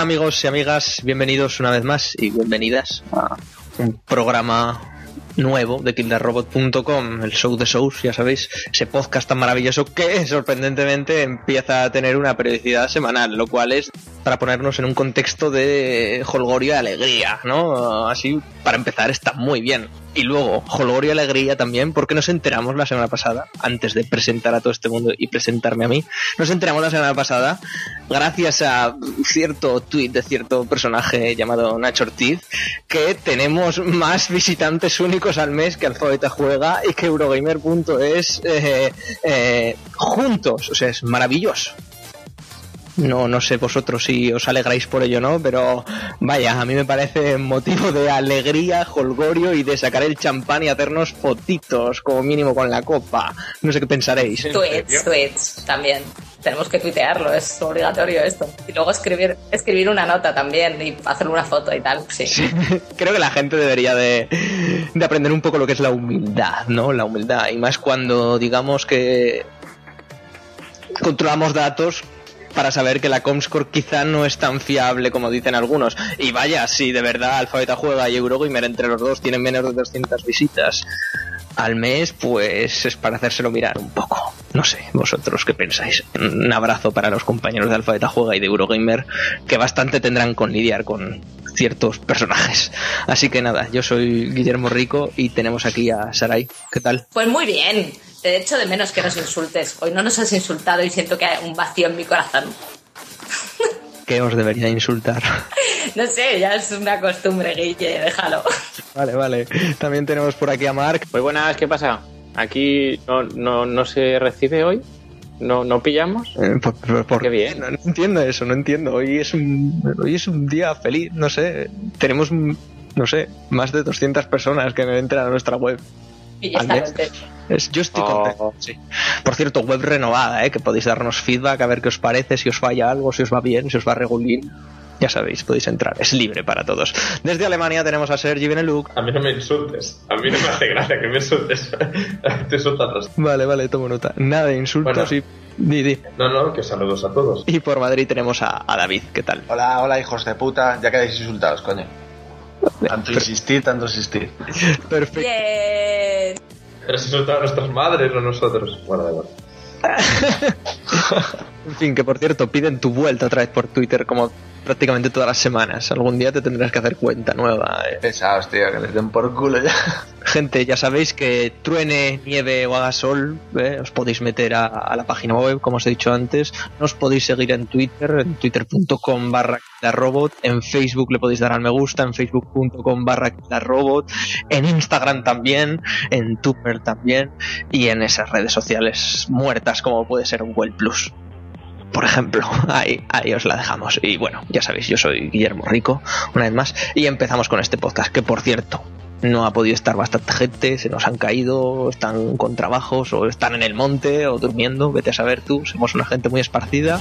Amigos y amigas, bienvenidos una vez más y bienvenidas a un programa nuevo de killerrobot.com, el show de shows, ya sabéis, ese podcast tan maravilloso que sorprendentemente empieza a tener una periodicidad semanal, lo cual es para ponernos en un contexto de holgorio y alegría, ¿no? Así, para empezar, está muy bien. Y luego, holgorio y alegría también, porque nos enteramos la semana pasada, antes de presentar a todo este mundo y presentarme a mí, nos enteramos la semana pasada, gracias a cierto tweet de cierto personaje llamado Nacho Ortiz, que tenemos más visitantes únicos al mes que Alfabeta Juega y que Eurogamer.es eh, eh, juntos. O sea, es maravilloso. No, no sé vosotros si os alegráis por ello no, pero vaya, a mí me parece motivo de alegría, holgorio y de sacar el champán y hacernos fotitos, como mínimo con la copa. No sé qué pensaréis. Tweets, tweets, también. Tenemos que tuitearlo, es obligatorio esto. Y luego escribir, escribir una nota también y hacer una foto y tal. Sí. Sí, creo que la gente debería de, de aprender un poco lo que es la humildad, ¿no? La humildad. Y más cuando digamos que controlamos datos para saber que la Comscore quizá no es tan fiable como dicen algunos. Y vaya, si de verdad Alfabeta Juega y Eurogamer entre los dos tienen menos de 200 visitas al mes, pues es para hacérselo mirar un poco. No sé, vosotros qué pensáis. Un abrazo para los compañeros de Alfabeta Juega y de Eurogamer, que bastante tendrán con lidiar con ciertos personajes. Así que nada, yo soy Guillermo Rico y tenemos aquí a Sarai. ¿Qué tal? Pues muy bien. De hecho, de menos que nos insultes. Hoy no nos has insultado y siento que hay un vacío en mi corazón. ¿Qué os debería insultar? No sé, ya es una costumbre, Guille, déjalo. Vale, vale. También tenemos por aquí a Mark. Muy buenas, ¿qué pasa? Aquí no, no, no se recibe hoy. ¿No, no pillamos? Eh, por- por- por- Qué bien. No, no entiendo eso, no entiendo. Hoy es un hoy es un día feliz, no sé. Tenemos, no sé, más de 200 personas que entran a nuestra web. Y ya está. contento. Yo estoy Oh. contento, sí. Por cierto, web renovada, ¿eh? que podéis darnos feedback a ver qué os parece, si os falla algo, si os va bien, si os va regulín. Ya sabéis, podéis entrar. Es libre para todos. Desde Alemania tenemos a Sergi Beneluk. A mí no me insultes. A mí no me hace gracia que me insultes. Te insultan los... Vale, vale, tomo nota. Nada de insultos Bueno. y... Di, di. No, no, que saludos a todos. Y por Madrid tenemos a, a David. ¿Qué tal? Hola, hola, hijos de puta. Ya quedáis insultados, coño. Tanto insistir, tanto insistir. Perfecto. Bien. Pero insultado a nuestras madres o nosotros. Bueno, da igual. En fin, que por cierto, piden tu vuelta otra vez por Twitter como prácticamente todas las semanas. Algún día te tendrás que hacer cuenta nueva. eh. Pesados, tío, que les den por culo ya. Gente, ya sabéis que truene, nieve o haga sol, eh, os podéis meter a, a la página web, como os he dicho antes. Nos podéis seguir en Twitter, en twitter.com barra robot. En Facebook le podéis dar al me gusta, en facebook.com barra robot. En Instagram también, en Twitter también. Y en esas redes sociales muertas como puede ser Google Plus. Por ejemplo, ahí, ahí os la dejamos. Y bueno, ya sabéis, yo soy Guillermo Rico, una vez más, y empezamos con este podcast, que por cierto, no ha podido estar bastante gente, se nos han caído, están con trabajos, o están en el monte, o durmiendo, vete a saber tú, somos una gente muy esparcida.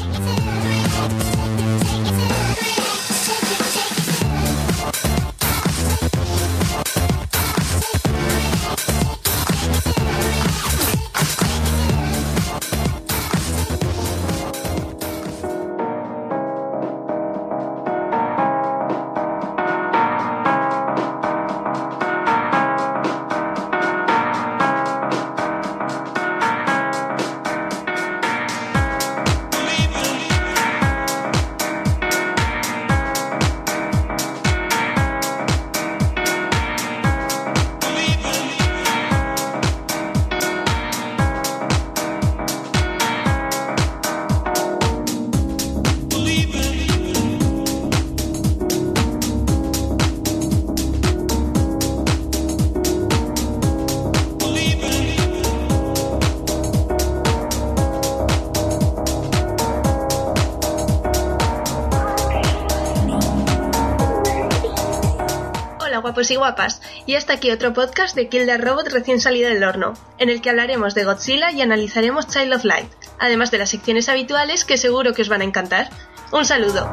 Aquí otro podcast de Kill Robot recién salido del horno, en el que hablaremos de Godzilla y analizaremos Child of Light, además de las secciones habituales que seguro que os van a encantar. Un saludo.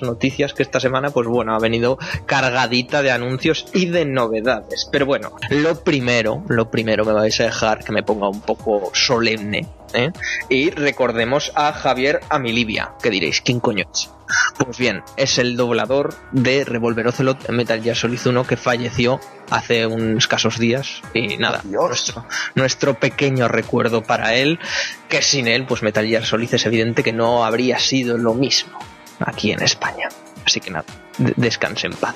Las noticias que esta semana, pues bueno, ha venido cargadita de anuncios y de novedades. Pero bueno, lo primero, lo primero me vais a dejar que me ponga un poco solemne. ¿eh? Y recordemos a Javier Amilibia, que diréis, ¿quién coño es? Pues bien, es el doblador de Revolver Ocelot en Metal Gear Solid 1 que falleció hace unos escasos días y nada, Dios. nuestro, nuestro pequeño recuerdo para él, que sin él, pues Metal Gear Solid es evidente que no habría sido lo mismo aquí en España. Así que nada, de- descanse en paz.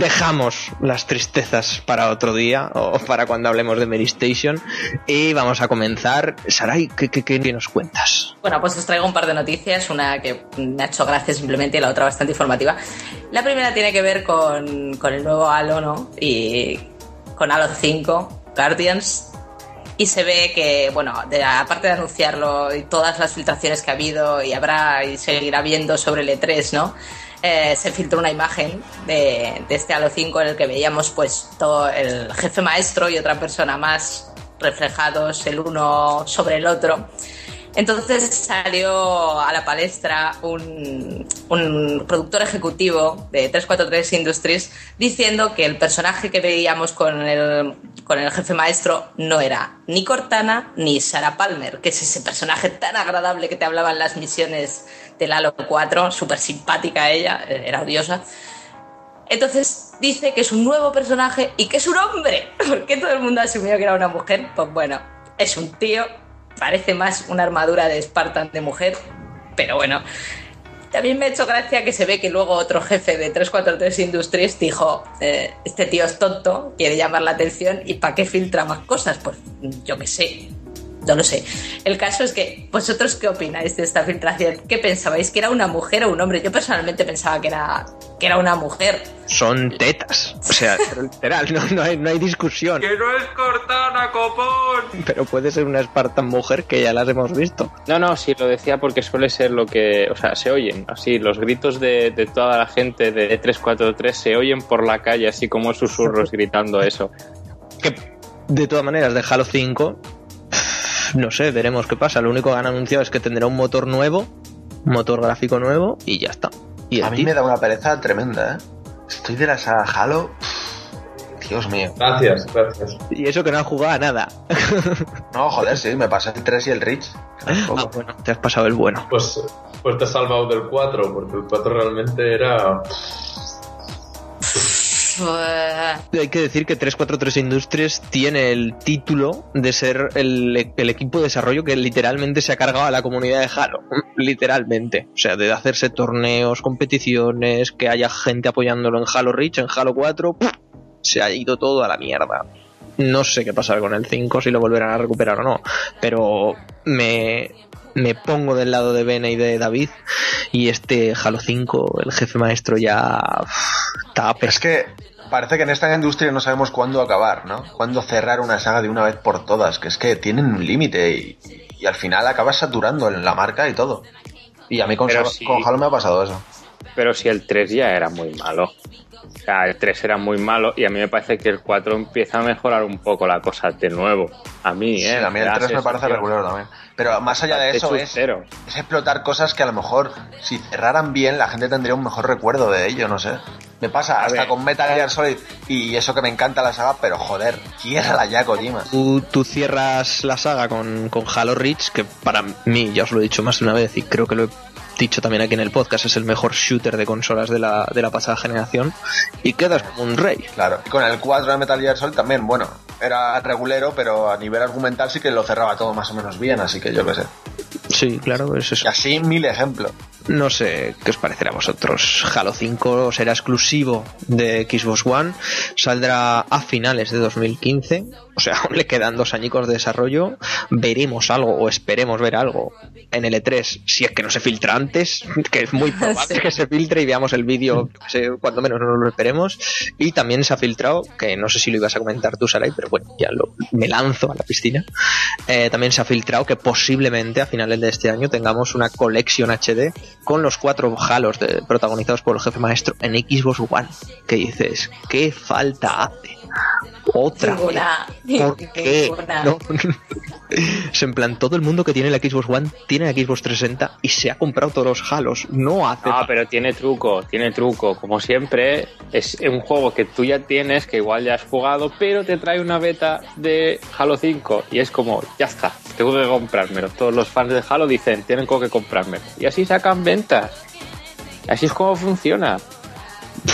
Dejamos las tristezas para otro día o para cuando hablemos de Mary Station y vamos a comenzar. Sarai, ¿qué, nos cuentas? Bueno, pues os traigo un par de noticias, una que me ha hecho gracia simplemente y la otra bastante informativa. La primera tiene que ver con, el nuevo Halo, ¿no? Y con Halo 5, Guardians. Y se ve que, bueno, aparte de anunciarlo y todas las filtraciones que ha habido y habrá y seguirá viendo sobre el E3, ¿no? Eh, se filtró una imagen de, de este Halo 5 en el que veíamos pues el jefe maestro y otra persona más reflejados el uno sobre el otro. Entonces salió a la palestra un, un productor ejecutivo de 343 Industries diciendo que el personaje que veíamos con el, con el jefe maestro no era ni Cortana ni Sarah Palmer, que es ese personaje tan agradable que te hablaba en las misiones del Halo 4, súper simpática ella, eh, era odiosa. Entonces dice que es un nuevo personaje y que es un hombre. ¿Por qué todo el mundo asumió que era una mujer? Pues bueno, es un tío, parece más una armadura de Spartan de mujer, pero bueno. También me ha hecho gracia que se ve que luego otro jefe de 343 Industries dijo, eh, este tío es tonto, quiere llamar la atención y ¿para qué filtra más cosas? Pues yo qué sé, no lo sé. El caso es que, ¿vosotros qué opináis de esta filtración? ¿Qué pensabais? ¿Que era una mujer o un hombre? Yo personalmente pensaba que era, que era una mujer. Son tetas. O sea, literal, no, no, hay, no hay discusión. ¡Que no es Cortana, copón! Pero puede ser una Spartan mujer que ya las hemos visto. No, no, sí, lo decía porque suele ser lo que. O sea, se oyen así. Los gritos de, de toda la gente de 343 se oyen por la calle, así como susurros gritando eso. Que de todas maneras, de Halo 5, no sé, veremos qué pasa. Lo único que han anunciado es que tendrá un motor nuevo, un motor gráfico nuevo y ya está. Y A mí tío- me da una pereza tremenda, ¿eh? Estoy de la saga Halo. Dios mío. Gracias, gracias. y eso que no han jugado a nada. No, joder, sí, me pasé el 3 y el Rich. Ah, bueno, te has pasado el bueno. Pues, pues te has salvado del 4, porque el 4 realmente era. Hay que decir que 343 Industries tiene el título de ser el, equipo de desarrollo que literalmente se ha cargado a la comunidad de Halo. Literalmente. O sea, de hacerse torneos, competiciones, que haya gente apoyándolo en Halo Reach, en Halo 4, ¡puf! se ha ido todo a la mierda. No sé qué pasará con el 5, si lo volverán a recuperar o no. Pero me, pongo del lado de Bene y de David. Y este Halo 5, el jefe maestro ya Es que parece que en esta industria no sabemos cuándo acabar, ¿no? Cuándo cerrar una saga de una vez por todas, que es que tienen un límite y, y al final acabas saturando en la marca y todo. Y a mí con, sí. con Halo me ha pasado eso. Pero si el 3 ya era muy malo. O sea, el 3 era muy malo y a mí me parece que el 4 empieza a mejorar un poco la cosa de nuevo. A mí, Sí, ¿eh? a mí el da 3 me parece regular también. Pero más allá de eso es explotar cosas que a lo mejor si cerraran bien la gente tendría un mejor recuerdo de ello, no sé. Me pasa A hasta ver. con Metal Gear Solid y eso que me encanta la saga, pero joder, ciérrala ya Kojima. tú, tú cierras la saga con, con Halo Reach, que para mí, ya os lo he dicho más de una vez y creo que lo he dicho también aquí en el podcast, es el mejor shooter de consolas de la, de la pasada generación, y quedas como un rey. Claro, y con el 4 de Metal Gear Solid también, bueno, era regulero, pero a nivel argumental sí que lo cerraba todo más o menos bien, así que yo qué sé. Sí, claro, es eso. Y así mil ejemplos. No sé qué os parecerá a vosotros. Halo 5 será exclusivo de Xbox One, saldrá a finales de 2015, o sea, aún le quedan dos añicos de desarrollo. Veremos algo o esperemos ver algo en el E3 si es que no se filtra antes, que es muy probable Sí. que se filtre y veamos el vídeo, sé, cuando menos no lo esperemos. Y también se ha filtrado, que no sé si lo ibas a comentar tú, Sarai, pero bueno, ya lo, me lanzo a la piscina. Eh, también se ha filtrado que posiblemente a finales de este año tengamos una colección HD con los cuatro Halos de- protagonizados por el jefe maestro en Xbox One. Que dices, ¿qué falta hace? Otra. vez? Ninguna. ¿Por qué? Ninguna. No. es en plan, todo el mundo que tiene la Xbox One tiene la Xbox 360 y se ha comprado todos los Halos. No hace Ah, pero tiene truco, tiene truco. Como siempre, es un juego que tú ya tienes, que igual ya has jugado, pero te trae una beta de Halo 5 y es como, ya está, tengo que comprármelo. Todos los fans de Halo dicen, tienen que comprármelo. Y así sacan ventas. Así es como funciona.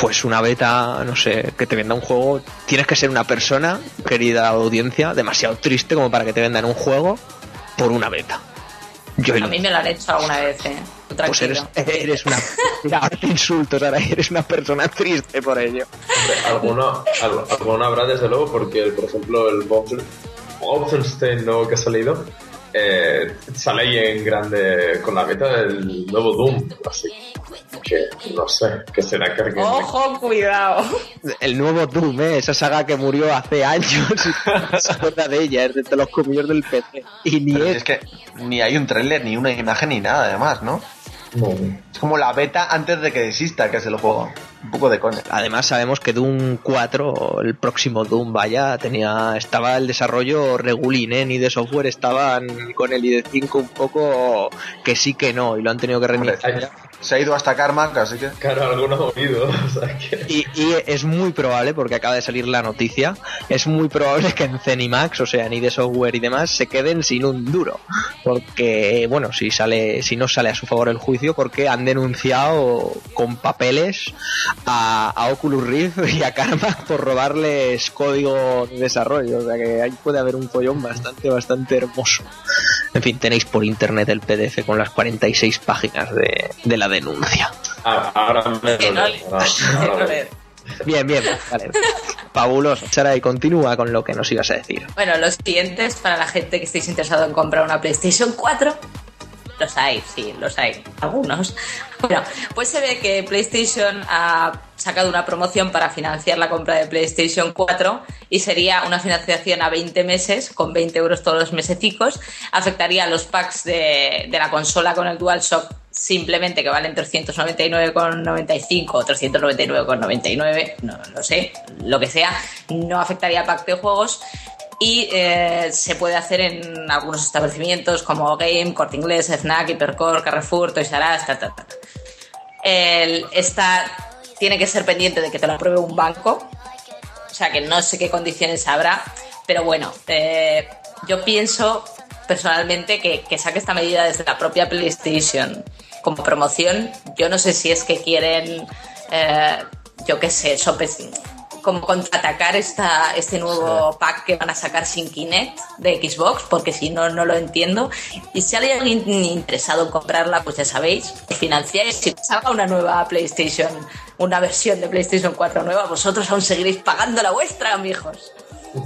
Pues una beta, no sé, que te venda un juego, tienes que ser una persona, querida audiencia, demasiado triste como para que te vendan un juego por una beta. Yo A mí me lo han hecho alguna vez, ¿eh? Pues eres, una... Mira, ahora te insulto, ahora eres una persona triste por ello. Alguno, al- alguno habrá desde luego porque, por ejemplo, el Wolfen- Wolfenstein nuevo que ha salido eh, sale ahí en grande con la beta del nuevo Doom. Así que no sé, ¿qué será que alguien- Ojo, cuidado. El nuevo Doom, ¿eh? esa saga que murió hace años se acuerda de ella, es de los comillos del PC. Y ni es es que ni hay un tráiler, ni una imagen, ni nada, además, ¿no? No. Es como la beta antes de que exista, que es el juego. Un poco de coña. Además sabemos que Doom 4, el próximo Doom, vaya, tenía estaba el desarrollo regulín, ¿eh? ni de software estaban con el ID5 un poco que sí que no, y lo han tenido que Hombre, reiniciar. se ha ido hasta Carmack, así que... Claro, alguno ha oído. O sea que... Y, y es muy probable, porque acaba de salir la noticia, es muy probable que en Zenimax, o sea, en ID Software y demás, se queden sin un duro. Porque, bueno, si sale, si no sale a su favor el juicio, porque han denunciado con papeles a, a Oculus Rift y a Karma por robarles código de desarrollo. O sea que ahí puede haber un follón bastante, bastante hermoso. En fin, tenéis por internet el PDF con las 46 páginas de, de la denuncia. Ah, ahora me lo leo. Bien, bien, vale. Fabuloso. Sara, y continúa con lo que nos ibas a decir. Bueno, los siguientes, para la gente que estéis interesado en comprar una PlayStation 4, los hay, sí, los hay, algunos. Bueno, pues se ve que PlayStation ha sacado una promoción para financiar la compra de PlayStation 4 y sería una financiación a 20 meses con 20 euros todos los mesecicos. Afectaría a los packs de, la consola con el DualShock simplemente que valen 399,95 o 399,99, no lo sé, lo que sea, no afectaría al pack de juegos y eh, se puede hacer en algunos establecimientos como Game, Corte Inglés, Fnac, Hipercore, Carrefour, Toys R Us, ta, ta, ta. Esta tiene que ser pendiente de que te lo apruebe un banco, o sea que no sé qué condiciones habrá, pero bueno, eh, yo pienso personalmente que, que saque esta medida desde la propia PlayStation como promoción. Yo no sé si es que quieren, eh, yo qué sé, sopes- como contraatacar esta, este nuevo pack que van a sacar sin Kinect de Xbox, porque si no, no lo entiendo. Y si hay alguien interesado en comprarla, pues ya sabéis, financiáis. Si salga una nueva PlayStation, una versión de PlayStation 4 nueva, vosotros aún seguiréis pagando la vuestra, amigos.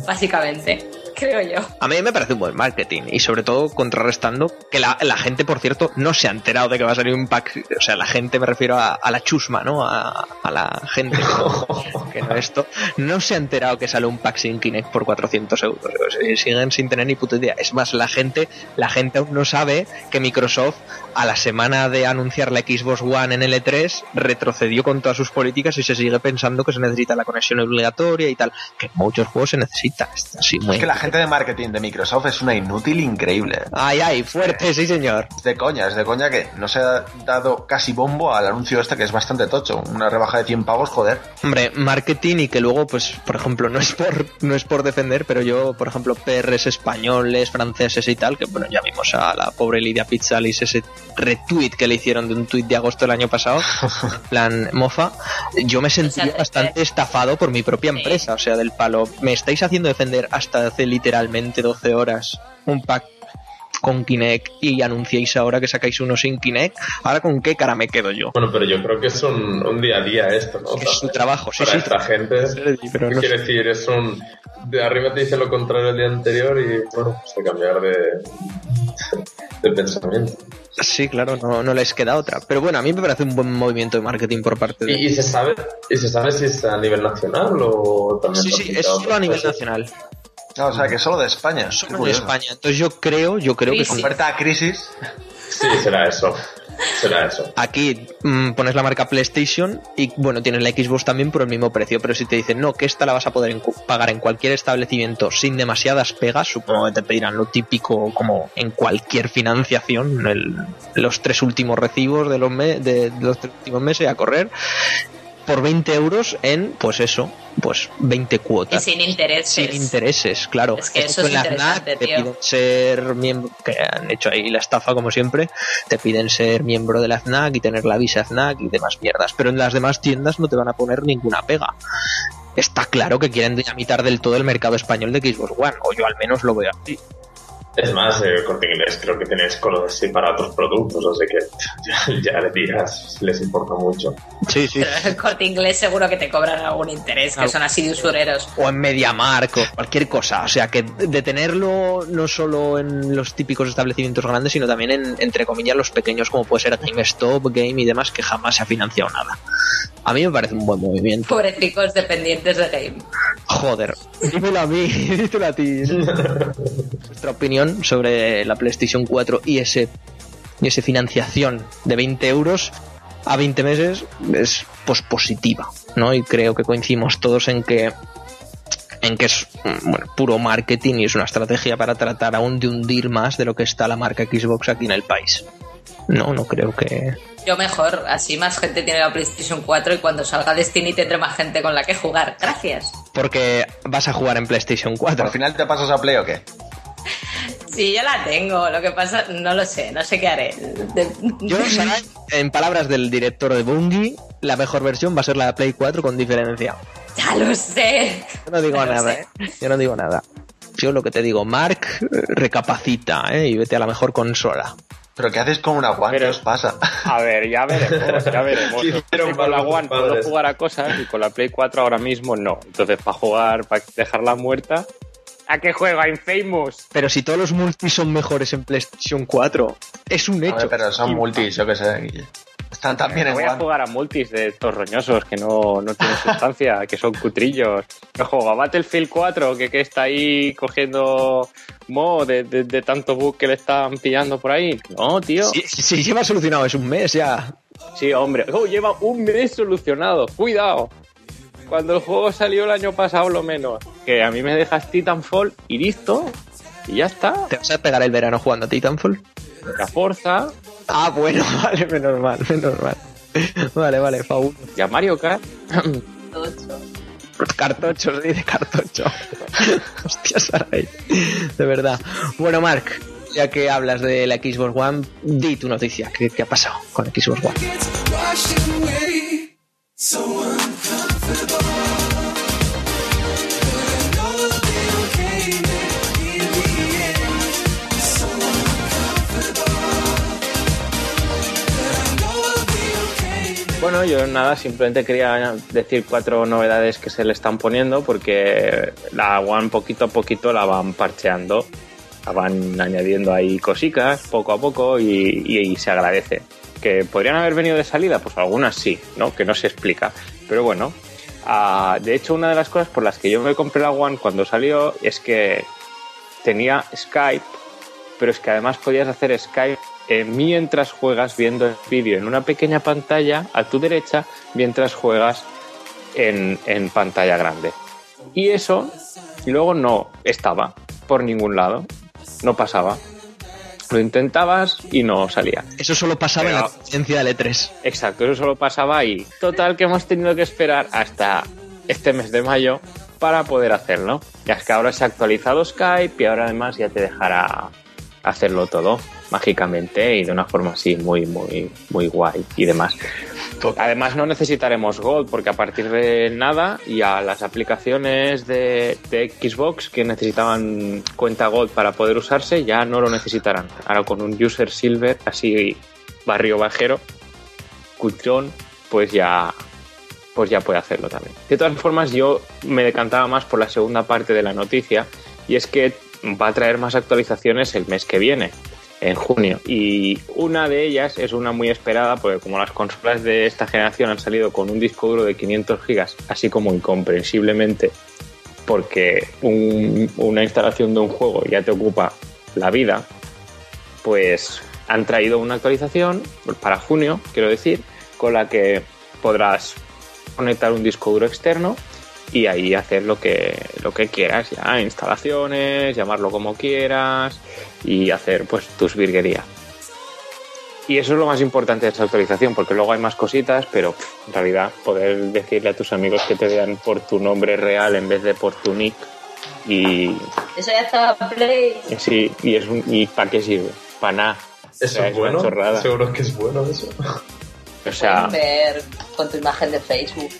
Básicamente, creo yo. A mí me parece un buen marketing y sobre todo contrarrestando que la, la gente, por cierto, no se ha enterado de que va a salir un pack. O sea, la gente me refiero a, a la chusma, ¿no? A, a la gente que no, que no esto. No se ha enterado que sale un pack sin Kinect por 400 euros. O sea, siguen sin tener ni puta idea. Es más, la gente, la gente aún no sabe que Microsoft a la semana de anunciar la Xbox One en el E3 retrocedió con todas sus políticas y se sigue pensando que se necesita la conexión obligatoria y tal. Que en muchos juegos se necesita. Así muy Es que la gente de marketing de Microsoft es una inútil increíble. Ay, ay, fuerte, sí, señor. Es de coña, es de coña que no se ha dado casi bombo al anuncio este que es bastante tocho. Una rebaja de 100 pavos, joder. Hombre, marketing y que luego, pues, por ejemplo, no es por, no es por defender, pero yo, por ejemplo, PRs españoles, franceses y tal, que bueno, ya vimos a la pobre Lidia Pizzalis ese retweet que le hicieron de un tweet de agosto del año pasado, plan mofa, yo me sentí O sea, bastante estafado por mi propia Sí. empresa, o sea, del palo, me estáis haciendo defender hasta hace literalmente 12 horas un pack con Kinect y anunciéis ahora que sacáis uno sin Kinect, ahora con qué cara me quedo yo. Bueno, pero yo creo que es un, un día a día esto, ¿no? Es su trabajo, sí, Para sí. esta gente, pero ¿qué no quiere decir? Es un... De arriba te dice lo contrario el día anterior y, bueno, pues que cambiar de, de pensamiento. Sí, claro, no, no les queda otra. Pero bueno, a mí me parece un buen movimiento de marketing por parte de... ¿Y, y se sabe y se sabe si es a nivel nacional o también Sí, sí, es solo a nivel nacional. No, o sea, que solo de España. Qué Solo de. España. Entonces yo creo, yo creo que es un- Sí. Oferta a crisis. Sí, será eso. Será eso. aquí mm, pones la marca PlayStation y bueno, tienes la Xbox también por el mismo precio, pero si te dicen no, que esta la vas a poder pagar en cualquier establecimiento sin demasiadas pegas, supongo que te pedirán lo típico como en cualquier financiación, el- los tres últimos recibos de los, me- de los tres últimos meses a correr por 20 euros en, pues eso, pues 20 Y cuotas. sin intereses. Sin intereses, claro. Es que Esto eso es en la interesante, te tío. piden ser miembro, que han hecho ahí la estafa como siempre, te piden ser miembro de la FNAC y tener la visa FNAC y demás mierdas. Pero en las demás tiendas no te van a poner ninguna pega. Está claro que quieren dinamitar del todo el mercado español de Xbox One, o yo al menos lo veo así. Es más, eh, Corte Inglés creo que tenéis cosas así para otros productos, así que ya, ya le dirás si les importa mucho. Sí, sí. Pero el corte inglés seguro que te cobran algún interés, que Algo. son así de usureros. o en MediaMark o cualquier cosa. O sea, que detenerlo no solo en los típicos establecimientos grandes, sino también en, entre comillas, los pequeños, como puede ser GameStop, Game y demás, que jamás se ha financiado nada. A mí me parece un buen movimiento. Pobrecicos dependientes de game. Joder, dímelo a mí, dímelo a ti. Nuestra opinión sobre la PlayStation 4 y ese, y ese financiación de 20 euros a 20 meses es pues positiva, ¿no? Y creo que coincidimos todos en que en que es bueno, puro marketing y es una estrategia para tratar aún de hundir más de lo que está la marca Xbox aquí en el país. No, no creo que... Yo mejor, así más gente tiene la PlayStation 4 y cuando salga Destiny tendré más gente con la que jugar. Gracias. Porque vas a jugar en PlayStation 4. ¿Al final te pasas a Play o qué? Sí, yo la tengo. Lo que pasa, no lo sé, no sé qué haré. Yo, Sarai, en palabras del director de Bungie, la mejor versión va a ser la de Play 4 con diferencia. Ya lo sé. Yo no digo Ya nada. ¿eh? Yo no digo nada. Yo lo que te digo, Mark, eh, recapacita, ¿eh? Y vete a la mejor consola. ¿Pero qué haces con una One? Pero- ¿Qué os pasa? A ver, ya veremos, ya veremos. Sí, pero Sí, con la One puedo jugar a cosas y con la Play 4 ahora mismo no. Entonces, para jugar, para dejarla muerta, ¿a qué juego? ¿A Infamous? Pero si todos los multis son mejores en PlayStation 4, es un hecho. pero son multis, yo qué sé. Están también No en voy a jugar a multis de estos roñosos que no, no tienen sustancia, que son cutrillos. No juego a Battlefield 4, que, que está ahí cogiendo mo de, de- de tanto bug que le están pillando por ahí. No, tío. Si, si lleva solucionado es un mes ya. Sí, hombre. Oh, lleva un mes solucionado. Cuidado. Cuando el juego salió el año pasado, lo menos. Que a mí me dejas Titanfall y listo. Y ya está. ¿Te vas a pegar el verano jugando a Titanfall? La Forza Ah, bueno, vale, menos mal, menos mal. Vale, vale, fabuloso. y a Mario Kart. Cartocho, sí, de cartocho. Hostia, Sarai. De verdad. Bueno, Mark, ya que hablas de la Xbox One, di tu noticia. ¿Qué, qué ha pasado con la Xbox One? Bueno, yo nada, simplemente quería decir cuatro novedades que se le están poniendo porque la One poquito a poquito la van parcheando, la van añadiendo ahí cositas poco a poco y, se agradece. ¿Que podrían haber venido de salida? Pues algunas sí, ¿no? Que no se explica. Pero bueno, ah, de hecho una de las cosas por las que yo me compré la One cuando salió es que tenía Skype, pero es que además podías hacer Skype eh, mientras juegas viendo el vídeo en una pequeña pantalla a tu derecha mientras juegas en, en pantalla grande. Y eso luego no estaba por ningún lado, no pasaba. Lo intentabas y no salía. Eso solo pasaba en la conferencia del E3. Exacto, eso solo pasaba ahí. Total que hemos tenido que esperar hasta este mes de mayo para poder hacerlo. Ya es que ahora se ha actualizado Skype y ahora además ya te dejará hacerlo todo mágicamente y de una forma así muy, muy, muy guay y demás. Además no necesitaremos Gold porque a partir de nada y a las aplicaciones de, de Xbox que necesitaban cuenta Gold para poder usarse ya no lo necesitarán. Ahora con un User Silver así barrio bajero, cutrón, pues ya pues ya puede hacerlo también. De todas formas yo me decantaba más por la segunda parte de la noticia y es que va a traer más actualizaciones el mes que viene en junio. Y una de ellas es una muy esperada, porque como las consolas de esta generación han salido con un disco duro de 500 gigas, así como incomprensiblemente, porque un- una instalación de un juego ya te ocupa la vida, pues han traído una actualización para junio, quiero decir, con la que podrás conectar un disco duro externo y ahí hacer lo que, lo que quieras, ya, instalaciones, llamarlo como quieras y hacer pues tus virguerías. Y eso es lo más importante de esta actualización, porque luego hay más cositas, pero pff, en realidad poder decirle a tus amigos que te vean por tu nombre real en vez de por tu nick y, Eso ya estaba Play. sí, y es un, y para qué sirve, para nada. O Eso sea, es bueno. chorrada. Seguro que es bueno eso. O sea, ver con tu imagen de Facebook.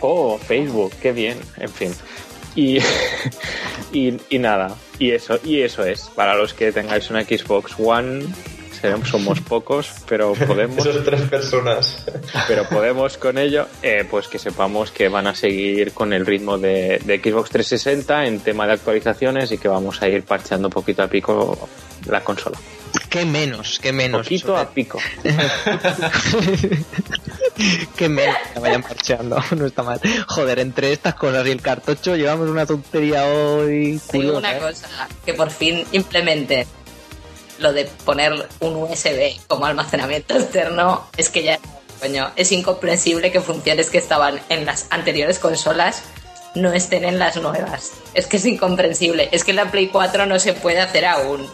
Oh, Facebook, qué bien, en fin. Y, y, y nada, y eso, y eso es. Para los que tengáis una Xbox One, somos pocos, pero podemos, Esas tres personas. pero podemos con ello, eh, pues que sepamos que van a seguir con el ritmo de, de Xbox 360 en tema de actualizaciones y que vamos a ir parcheando poquito a pico la consola. Qué menos, qué menos. Poquito a pico. Qué menos que vayan parcheando, no está mal. Joder, entre estas cosas y el cartocho llevamos una tontería hoy. Curiosa, una ¿eh? cosa, que por fin implemente lo de poner un USB como almacenamiento externo, es que ya, coño, es incomprensible que funciones que estaban en las anteriores consolas no estén en las nuevas. Es que es incomprensible. Es que la Play 4 no se puede hacer aún.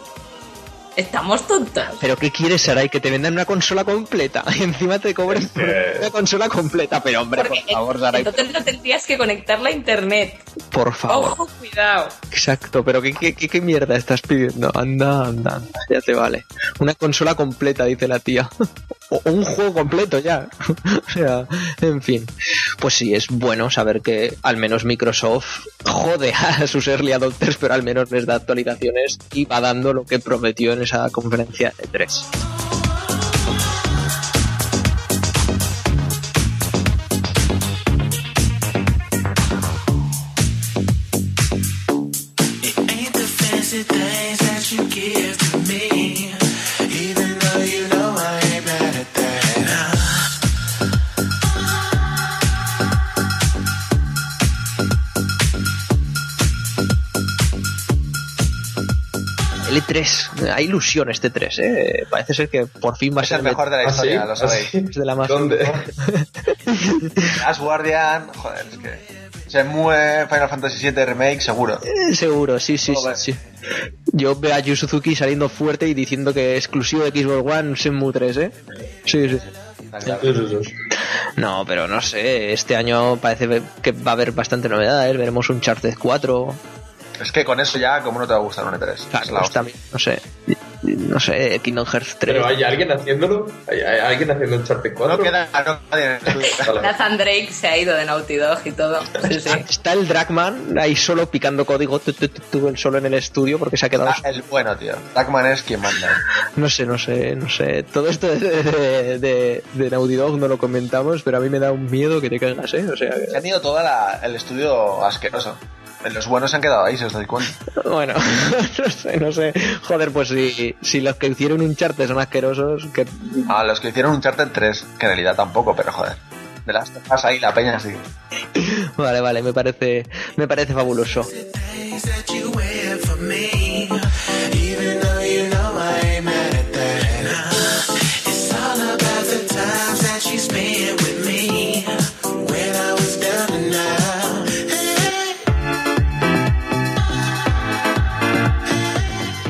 Estamos tontos. Pero ¿qué quieres, Sarai? Que te vendan una consola completa y encima te cobren Es que- por una consola completa. Pero hombre, Porque por favor, Sarai, entonces no tendrías que conectarla a internet. por favor. Ojo, cuidado. Exacto, pero ¿qué, qué, qué, qué mierda estás pidiendo? Anda, anda, anda, ya te vale. Una consola completa, dice la tía. Un juego completo ya. O sea, en fin. Pues sí, es bueno saber que al menos Microsoft jode a sus early adopters, pero al menos les da actualizaciones y va dando lo que prometió en esa conferencia de 3. 3. Hay ilusión este 3, ¿eh? Parece ser que por fin va a es ser. el mejor de la ¿Ah, historia, lo ¿Ah, sabéis. De la más. ¿Dónde? As Guardian. Joder, es que. Se mueve Final Fantasy VII Remake, seguro. Eh, seguro, sí, sí, sí, Yo veo a Yu Suzuki saliendo fuerte y diciendo que exclusivo de Xbox One Shenmue 3, ¿eh? Sí, sí. No, pero no sé, este año parece que va a haber bastante novedades, veremos un Charter 4, es que con eso ya, como no te va a gustar un E3? claro, Es la pues también, no sé, no sé, Kingdom Hearts 3. Pero ¿hay alguien haciéndolo? ¿Hay, hay alguien haciendo Uncharted 4? No queda no, nadie. Nathan Drake se ha ido de Naughty Dog y todo. Sí, sí. Está el Dragman ahí solo picando código, tu, tu, tu, tu, él solo en el estudio porque se ha quedado... Ah, el bueno, tío. Darkman es quien manda. No sé, no sé, no sé. Todo esto de, de, de, de Naughty Dog no lo comentamos, pero a mí me da un miedo que te caigas, ¿eh? O sea, que- Se han ido todo el estudio asqueroso. Los buenos se han quedado ahí, se os doy cuenta. Bueno, no sé, no sé. Joder, pues si, si los que hicieron un charte son asquerosos, que A los que hicieron un Charter 3, que en realidad tampoco, pero joder. De las tofas ahí, la peña sí. vale, vale, me parece, me parece fabuloso.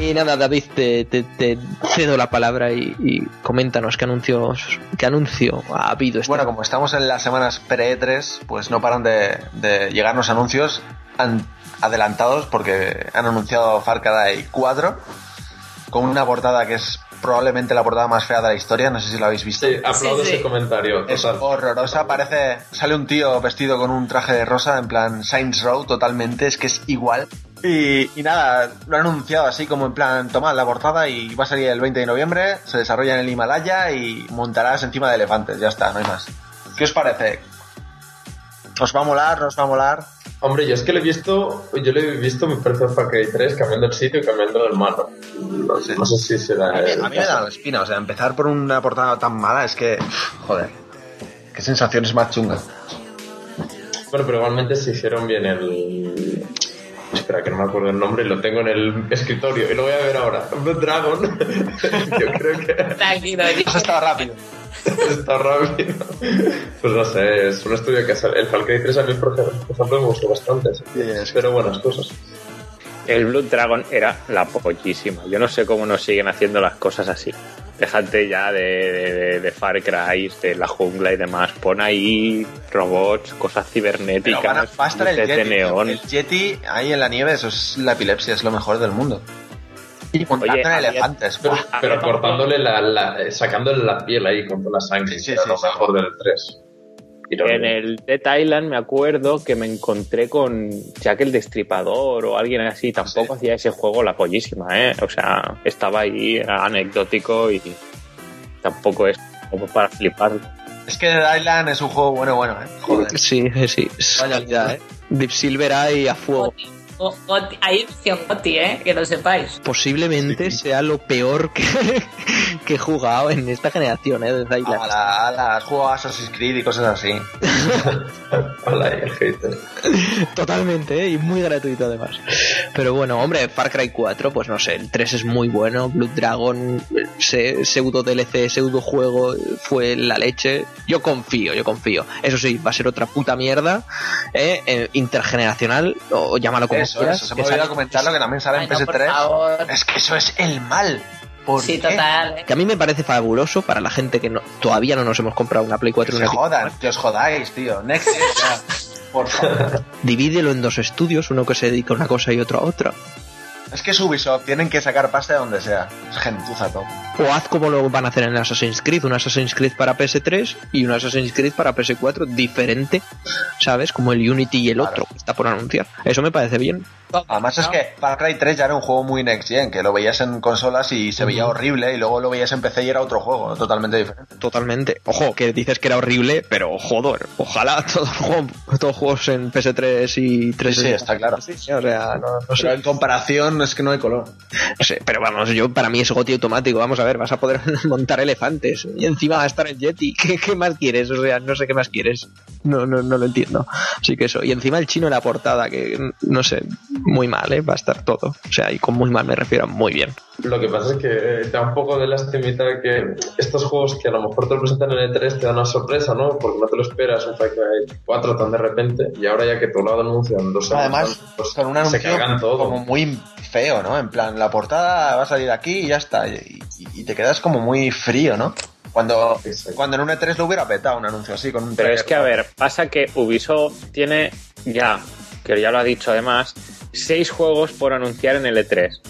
Y nada, David, te, te, te cedo la palabra y, y coméntanos qué anuncios, qué anuncio ha habido este Bueno, como estamos en las semanas pre-E3, pues no paran de, de llegarnos anuncios an- adelantados porque han anunciado Far Cry 4 con una portada que es probablemente la portada más fea de la historia, no sé si lo habéis visto. Sí, aplaudo Sí, sí. ese comentario. Es total. horrorosa, parece. Sale un tío vestido con un traje de rosa, en plan Saints Row, totalmente, es que es igual. Y, y nada, lo han anunciado así como en plan, tomad la portada y va a salir el 20 de noviembre, se desarrolla en el Himalaya y montarás encima de elefantes, ya está, no hay más. ¿Qué os parece? ¿Os va a molar? ¿No os va a molar? Hombre, yo es que lo he visto, yo lo he visto, me parece Far Cry 3 cambiando el sitio y cambiando el mano. No, Sí. no sé si será. A mí, a mí me da la espina, o sea, empezar por una portada tan mala es que, joder, qué sensaciones más chungas. Bueno, pero igualmente se hicieron bien el. Espera, que no me acuerdo el nombre, lo tengo en el escritorio y lo voy a ver ahora. Blood Dragon. Yo creo que Tranquilo, Has estado rápido. está rápido. Pues no sé, es un estudio que sale. El Far Cry 3 a mí, por ejemplo, me gustó bastante. sí. Sí, es que- Pero buenas cosas. El Blood Dragon era la pollísima. Yo no sé cómo nos siguen haciendo las cosas así. Déjate ya de, de, de- de Far Cry, de la jungla y demás. Pon ahí robots, cosas Pero cibernéticas, van a- va a estar el Yeti. neón. El Yeti ahí en la nieve, eso es la epilepsia, es lo mejor del mundo. Y Oye, elefantes. Pero, cortándole la, la- eh, sacándole la piel ahí con toda la sangre. Sí, sí, lo sí. mejor del 3. En el de Thailand me acuerdo que me encontré con Jack el Destripador o alguien así. Tampoco Sí. hacía ese juego la pollísima, ¿eh? O sea, estaba ahí, era anecdótico y tampoco es como para flipar. Es que Dead Island es un juego bueno, bueno, ¿eh? Joder. Sí, sí, Vaya calidad, ¿eh? Deep Silver hay a fuego. Goti. Go- Goti. Hay edición Goti, ¿eh? Que lo sepáis. Posiblemente sea lo peor que, que he jugado en esta generación, ¿eh? De Island. A la, a la, juego a Assassin's Creed y cosas así. Hola, el hater. Totalmente, ¿eh? y muy gratuito además. Pero bueno, hombre, Far Cry 4, pues no sé, el 3 es muy bueno, Blood Dragon, se- pseudo DLC, pseudo juego, fue la leche. Yo confío, yo confío. Eso sí, va a ser otra puta mierda, ¿eh? Eh, intergeneracional, o llámalo como Eso, eso. Se me olvidó sale- comentarlo que también sale en Ay, no, por PS3. favor. Es que eso es el mal. ¿Por Sí, qué? total. que a mí me parece fabuloso para la gente que no, todavía no nos hemos comprado una Play 4 y Que una jodan, que os jodáis, tío. Next. Por favor. Divídelo en dos estudios, uno que se dedica a una cosa y otro a otra. Es que es Ubisoft, tienen que sacar pasta de donde sea. Es gentuza todo. O haz como lo van a hacer en Assassin's Creed, un Assassin's Creed para PS3 y un Assassin's Creed para PS4 diferente, ¿sabes? Como el Unity y el Claro. otro que está por anunciar. Eso me parece bien. Además es que Far Cry 3 ya era un juego muy next gen, que lo veías en consolas y se veía horrible y luego lo veías en PC y era otro juego, totalmente diferente. Totalmente. Ojo, que dices que era horrible, pero joder, ojalá todos los juegos, todos juegos en PS3 y 3 Sí, sí, está claro. o sea, no, no sé. Pero en comparación es que no hay color. No sé, pero vamos, yo para mí es goti automático. Vamos a ver, vas a poder montar elefantes y encima va a estar el Yeti. ¿Qué, qué más quieres? O sea, no sé qué más quieres. No, no, no lo entiendo. Así que eso. Y encima el chino en la portada, que no sé, muy mal, ¿eh? Va a estar todo. O sea, y con muy mal me refiero a muy bien. Lo que pasa es que da un poco de lastimita que estos juegos que a lo mejor te lo presentan en E3 te dan una sorpresa, ¿no? Porque no te lo esperas un Cry 4 tan de repente y ahora ya que todo lo anuncian dos semanas Además, pues con un se anuncio cargan todo. como muy feo, ¿no? En plan, la portada va a salir aquí y ya está. Y, y- y te quedas como muy frío, ¿no? Cuando, cuando en un E3 lo hubiera petado un anuncio así, con un Pero es que, a ver, pasa que Ubisoft tiene ya, que ya lo ha dicho además, seis juegos por anunciar en el E3.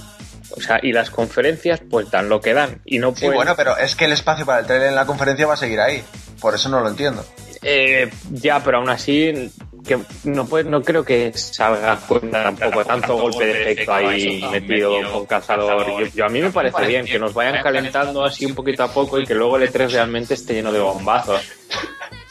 O sea, y las conferencias pues dan lo que dan. Y no Sí, bueno, pero es que el espacio para el trailer en la conferencia va a seguir ahí. Por eso no lo entiendo. Eh, ya, pero aún así que no puede, no creo que salga con tampoco tanto golpe de efecto ahí metido con cazador. Yo, yo a mí me parece bien que nos vayan calentando así un poquito a poco y que luego el E3 realmente esté lleno de bombazos.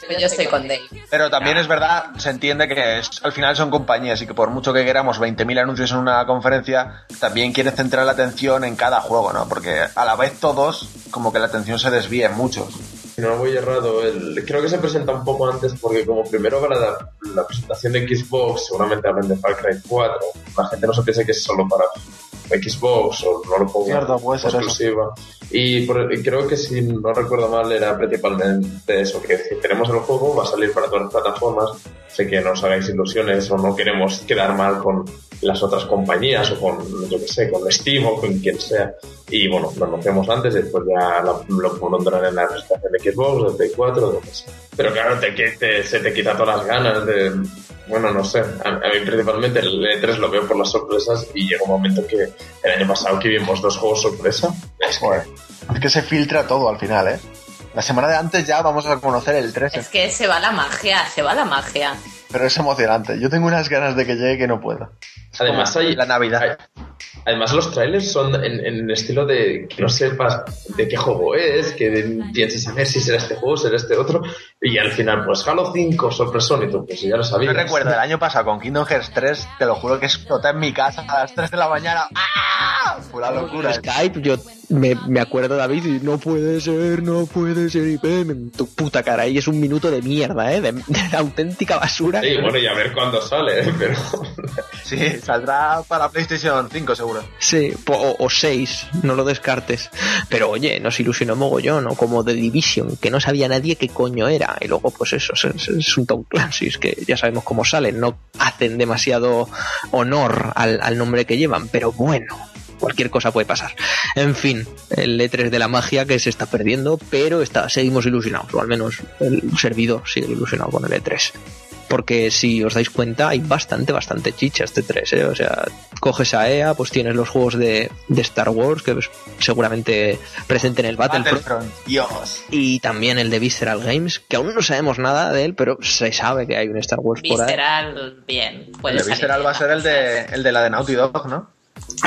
Pero yo estoy con Dave. Pero también es verdad, se entiende que es- al final son compañías y que por mucho que queramos 20.000 anuncios en una conferencia, también quiere centrar la atención en cada juego, ¿no? Porque a la vez todos, como que la atención se desvía en muchos. Si no voy errado, el, creo que se presenta un poco antes porque como primero va la, la presentación de Xbox, seguramente hablan de Far Cry 4, la gente no se piensa que es solo para Xbox o no lo pongo Cierto, puede ser eso. exclusiva. Y, por- y creo que si no recuerdo mal era principalmente eso, que si queremos el juego va a salir para todas las plataformas, sé que no os hagáis ilusiones o no queremos quedar mal con las otras compañías o con, yo que sé, con Steam o con quien sea. Y bueno, lo anunciamos antes y después ya lo, lo pondrán en la presentación de Xbox, de Play 4, de lo que sea. Pero claro, te, te- se te quita todas las ganas de, bueno, no sé. A, a mí principalmente el E3 lo veo por las sorpresas y llega un momento que el año pasado que vimos dos juegos sorpresa. Es que, Joder. Es que se filtra todo al final, ¿eh? La semana de antes ya vamos a conocer el 13, Es que se va la magia, se va la magia. pero es emocionante. Yo tengo unas ganas de que llegue que no puedo. Es Además como hay- la Navidad. hay- Además los trailers son en, en estilo de que no sepas de qué juego es, que pienses a ver si será este juego, será este otro, y al final pues Halo 5, sorpresón y tú, pues ya lo Yo sabías. recuerdo el año pasado con Kingdom Hearts 3, te lo juro que exploté en mi casa a las 3 de la mañana. ¡Ah! Fue la locura. ¿eh? Skype, yo me, me acuerdo, David, y no puede ser, no puede ser, y ven, en tu puta cara, y es un minuto de mierda, ¿eh? De, de auténtica basura. Sí, bueno, y a ver cuándo sale, ¿eh? pero Sí, saldrá para PlayStation 5 seguro. Sí, po- o, o seis, no lo descartes. Pero oye, nos ilusionó mogollón, o como The Division, que no sabía nadie qué coño era. Y luego, pues eso, es, es- es un Tom Clancy's, que ya sabemos cómo salen, no hacen demasiado honor al, al nombre que llevan, pero bueno. Cualquier cosa puede pasar. En fin, el E3 de la magia que se está perdiendo, pero está, seguimos ilusionados, o al menos el servidor sigue ilusionado con el E3 porque si os dais cuenta hay bastante, bastante chicha este 3, ¿eh? o sea, coges a EA, pues tienes los juegos de, de Star Wars, que pues, seguramente presenten el Battlefront, Battlefront. Dios. y también el de Visceral Games, que aún no sabemos nada de él, pero se sabe que hay un Star Wars por ahí. Visceral, bien. Puede El de Visceral bien va a ser el de, el de la de Naughty Dog, ¿no?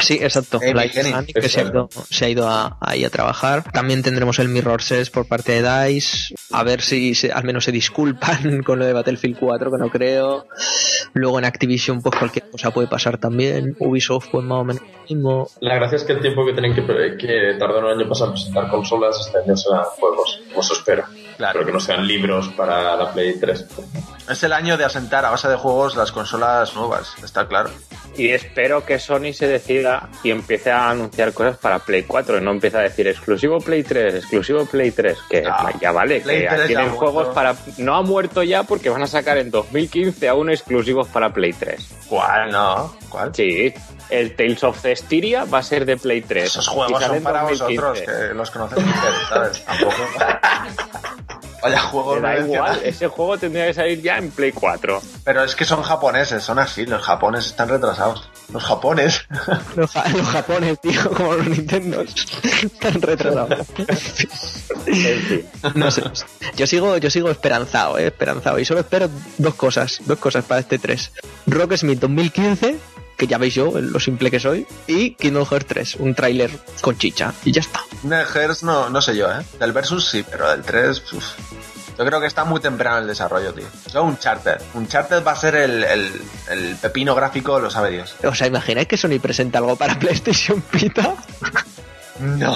Sí, exacto. Amy Light que se ha, ido, se ha ido a- ahí a trabajar. También tendremos el Mirror Sets por parte de DICE. A ver si se- al menos se disculpan con lo de Battlefield 4, que no creo. Luego en Activision, pues cualquier cosa puede pasar también. Ubisoft, pues más o menos lo mismo. la gracia es que el tiempo que tienen que, que tardar un año pasar en presentar consolas, este año serán juegos, como se espera. Claro. Pero que no sean libros para la Play 3. Es el año de asentar a base de juegos las consolas nuevas, está claro. Y espero que Sony se decida y empiece a anunciar cosas para Play 4 y no empiece a decir exclusivo Play 3, exclusivo Play 3, que Ah, ya vale, Play que 3 ya tienen juegos muerto. para... No ha muerto ya porque van a sacar en 2015 aún exclusivos para Play 3. ¿Cuál? No. ¿Cuál? Sí, el Tales of Cestiria va a ser de Play 3. Esos juegos son para 2015. vosotros, que los conocemos ustedes, ¿sabes? Tampoco. Vaya juego Me da igual, ese juego tendría que salir ya en Play 4. Pero es que son japoneses, son así, los japoneses están retrasados. Los japones. Los, ja- los japones, tío, como los Nintendo. Están retrasados. En fin. No sé. Yo sigo, yo sigo esperanzado, eh, esperanzado. Y solo espero dos cosas, dos cosas para este 3. Rocksmith 2015, que ya veis yo lo simple que soy, y Kingdom Hearts 3, un tráiler con chicha. Y ya está. De Hearts no, no sé yo, ¿eh? Del Versus sí, pero del 3, uf. Yo creo que está muy temprano el desarrollo, tío. Yo un Uncharted. Uncharted va a ser el, el, el pepino gráfico, lo sabe Dios. O sea, ¿imagináis que Sony presenta algo para PlayStation Vita? No.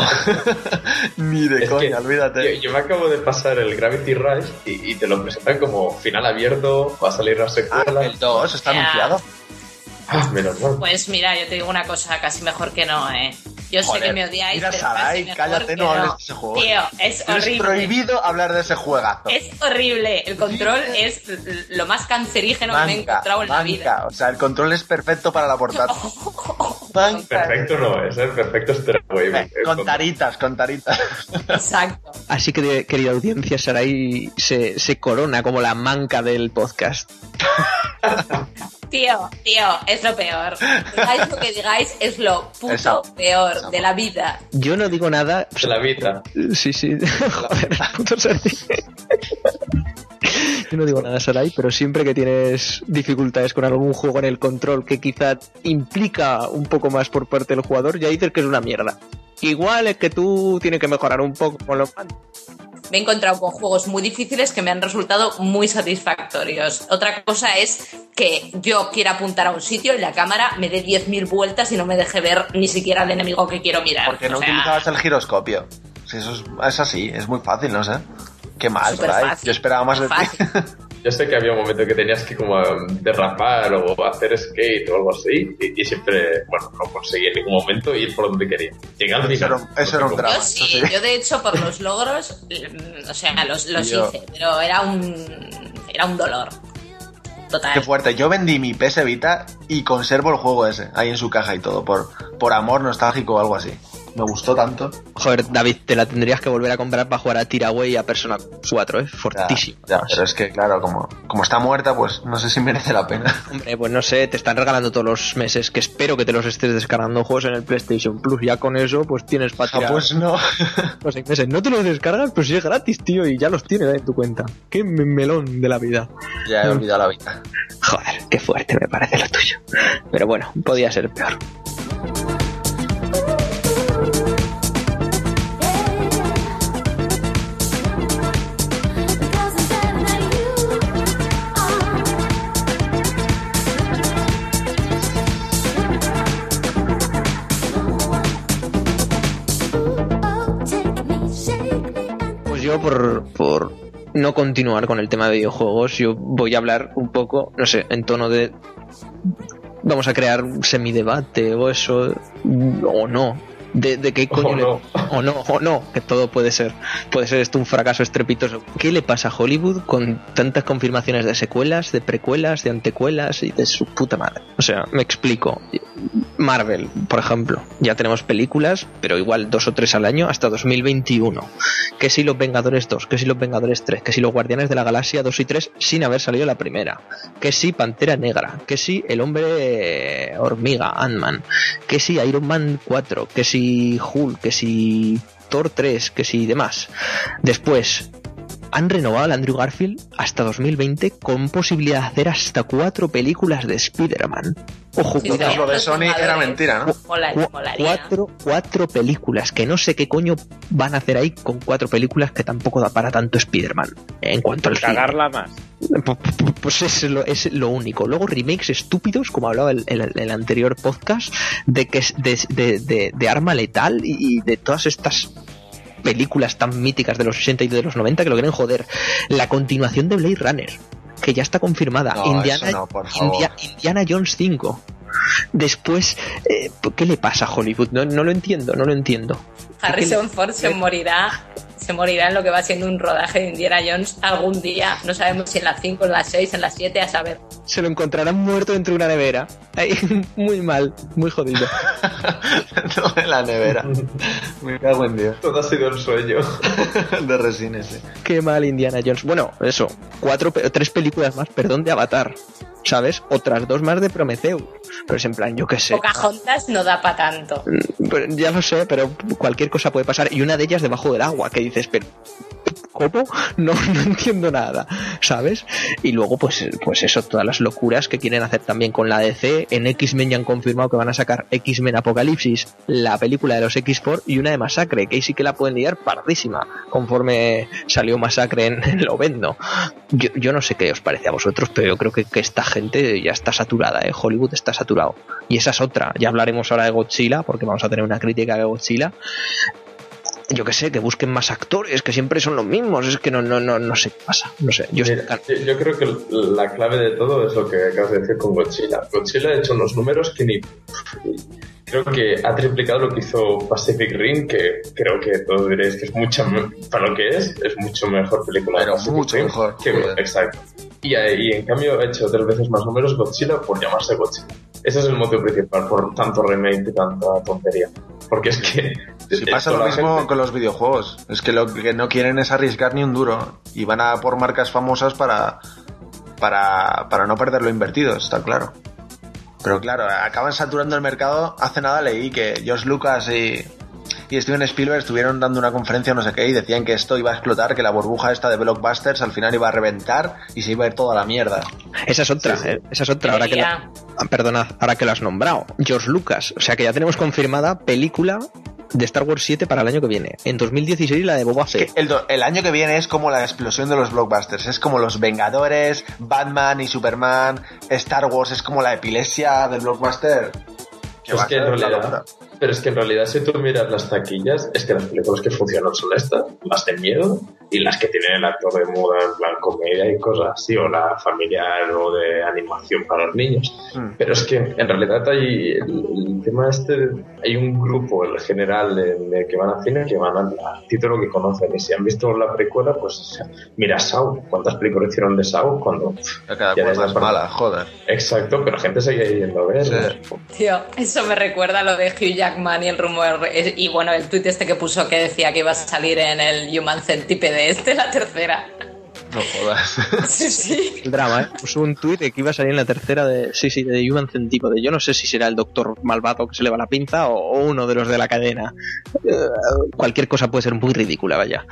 Ni de Es coña, que olvídate. Yo, yo me acabo de pasar el Gravity Rush y, y te lo presentan como final abierto, va a salir la Ah, secuela. el 2 está anunciado. Ah, menos mal. Pues mira, yo te digo una cosa, casi mejor que no, ¿eh? Yo sé que me odiáis, mira, pero Sarai, casi cállate, que no hables de ese juego. Tío, es Es horrible. prohibido hablar de ese juegazo. Es horrible. El control es lo más cancerígeno que me he encontrado en la manca. vida. O sea, el control es perfecto para la. Manca. Perfecto no es, ¿eh? Perfecto es. Eh, Con taritas, con taritas. Exacto. Así que, querida audiencia, Sarai se, se corona como la manca del podcast. Tío, tío, es lo peor. Digáis lo que digáis, es lo puto peor de la vida. Yo no digo nada. De la vida. Sí, sí. Joder, puto. Yo no digo nada, Sarai, pero siempre que tienes dificultades con algún juego en el control que quizá implica un poco más por parte del jugador, ya dices que es una mierda. Igual es que tú tienes que mejorar un poco con los. Me he encontrado con juegos muy difíciles que me han resultado muy satisfactorios. Otra cosa es que yo quiera apuntar a un sitio y la cámara me dé 10.000 vueltas y no me deje ver ni siquiera el enemigo que quiero mirar. Porque no O sea, utilizabas el giroscopio. Si eso es, es así, es muy fácil, no sé. Qué mal, fácil, Yo esperaba más de ti. Yo sé que había un momento que tenías que como um, derrapar o hacer skate o algo así y, y siempre, bueno, no conseguí en ningún momento ir por donde quería. Llegué al Eso final. era- eso era un drama. Yo eso sí, sí. yo de hecho por los logros, mm, o sea, los, los Yo- hice, pero era un, era un dolor. Total. Qué fuerte. Yo vendí mi PS Vita y conservo el juego ese, ahí en su caja y todo, por, por amor nostálgico o algo así. Me gustó tanto. Joder, David, te la tendrías que volver a comprar para jugar a Tiraway y a Persona 4, ¿eh? Fortísimo. ya, pero es que, claro, como, como está muerta, pues no sé si merece la pena. Hombre, pues no sé, te están regalando todos los meses, que espero que te los estés descargando juegos en el PlayStation Plus. Ya con eso, pues tienes para Ah, tirar pues no. los seis meses. No te los descargas, pero sí es gratis, tío, y ya los tienes en tu cuenta. Qué me- melón de la vida. ya he olvidado la vida. Joder, qué fuerte me parece lo tuyo. Pero bueno, podía ser peor. Yo, por, por no continuar con el tema de videojuegos, yo voy a hablar un poco, no sé, en tono de. Vamos a crear un semidebate o eso, o no. De, de qué coño O le- no. o no, o no, que todo puede ser. Puede ser esto un fracaso estrepitoso. ¿Qué le pasa a Hollywood con tantas confirmaciones de secuelas, de precuelas, de antecuelas y de su puta madre? O sea, me explico. Marvel, por ejemplo, ya tenemos películas, pero igual dos o tres al año hasta 2021. Que si los Vengadores 2, que si los Vengadores 3, que si los Guardianes de la Galaxia 2 y 3 sin haber salido la primera. Que si Pantera Negra, que si El Hombre Hormiga, Ant-Man, que si Iron Man 4, que si Hulk, que si Thor 3, que si demás. Después, han renovado al Andrew Garfield hasta 2020 con posibilidad de hacer hasta cuatro películas de Spider-Man. Ojo, Sí, cuidado. sí, lo de Sony era mentira, ¿no? Mola- cuatro, cuatro películas que no sé qué coño van a hacer ahí con cuatro películas que tampoco da para tanto Spider-Man en cuanto al cine. Cagarla más. Pu- pu- Pues es lo, es lo único. Luego remakes estúpidos, como hablaba el, el- el anterior podcast, de que es- de, de- de- de Arma Letal y de todas estas películas tan míticas de los 60 y de los 90 que lo quieren joder. La continuación de Blade Runner, que ya está confirmada. No, Indiana, no. India- Indiana Jones 5. Después, eh, ¿qué le pasa a Hollywood? No, no lo entiendo, no lo entiendo. Harrison Ford se morirá, se morirá en lo que va siendo un rodaje de Indiana Jones algún día. No sabemos si en las 5, en las 6, en las 7, a saber. Se lo encontrarán muerto dentro de una nevera. Ahí, muy mal, muy jodido. Dentro de la nevera. Me cago en Dios. Todo ha sido un sueño. De resines, eh. Qué mal Indiana Jones. Bueno, eso, cuatro, tres películas más, perdón, de Avatar, ¿sabes? Otras dos más de Prometheus. Pero es en plan, yo qué sé. Pocahontas no da para tanto. Pero ya lo sé, pero cualquier cosa puede pasar. Y una de ellas debajo del agua, que dices, pero... ¿Cómo? No, no entiendo nada, ¿sabes? Y luego, pues, pues eso, todas las locuras que quieren hacer también con la DC. En X-Men ya han confirmado que van a sacar X-Men Apocalipsis, la película de los X-4 y una de Masacre, que ahí sí que la pueden liar pardísima, conforme salió Masacre en, en Lovendo. Yo, yo no sé qué os parece a vosotros, pero yo creo que, que esta gente ya está saturada, ¿eh? Hollywood está saturado. Y esa es otra. Ya hablaremos ahora de Godzilla, porque vamos a tener una crítica de Godzilla. Yo que sé, que busquen más actores, que siempre son los mismos. Es que no, no, no, no sé qué pasa. No sé. Yo Mira, yo, yo creo que la clave de todo es lo que acabas de decir con Godzilla. Godzilla ha hecho unos números que ni. Creo que ha triplicado lo que hizo Pacific Rim, que creo que todos diréis que es mucho. Para lo que es, es mucho mejor película. Pero Pacific mucho Rim mejor, que- exacto. Y, y en cambio ha hecho tres veces más números Godzilla por llamarse Godzilla. Ese es el motivo principal por tanto remake y tanta tontería. Porque es que. Si pasa lo la mismo gente- con los videojuegos. Es que lo que no quieren es arriesgar ni un duro. Y van a por marcas famosas para, para, para no perder lo invertido, está claro. Pero claro, acaban saturando el mercado. Hace nada leí que George Lucas y, y Steven Spielberg estuvieron dando una conferencia no sé qué y decían que esto iba a explotar, que la burbuja esta de blockbusters al final iba a reventar y se iba a ir toda la mierda. Esa es otra, Sí, sí. eh, esa es otra. Ahora que, lo, Ya. ah, perdonad, ahora que lo has nombrado. George Lucas. O sea que ya tenemos confirmada película de Star Wars 7 para el año que viene. En 2016 la de Boba Fett. el, año que viene es como la explosión de los blockbusters. Es como los Vengadores, Batman y Superman, Star Wars. Es como la epilepsia del blockbuster. Que Es que en realidad. Pero es que en realidad si tú miras las taquillas, es que las películas que funcionan son estas, las de miedo, y las que tienen el actor de moda en plan comedia y cosas así, o la familiar o de animación para los niños. Mm. Pero es que en realidad hay el, el tema este, hay un grupo en general de, de que van al cine que van al, título que conocen y si han visto la precuela, pues mira Saw, ¿cuántas películas hicieron de Saw? Cuando cada Ya cual es la- mala, joder. Exacto, pero gente sigue yendo a ver. Sí. Tío, eso me recuerda a lo de Hugh Jackman y el rumor. eh, Y bueno, el tuit este que puso que decía que iba a salir en el Human Centipede este, la tercera. No jodas. Sí, sí. El drama, ¿eh? Puso un tuit de que iba a salir en la tercera de, sí, sí, de Human Centipede. Yo no sé si será el doctor malvado que se le va la pinza o, o uno de los de la cadena. Eh, cualquier cosa puede ser muy ridícula, vaya.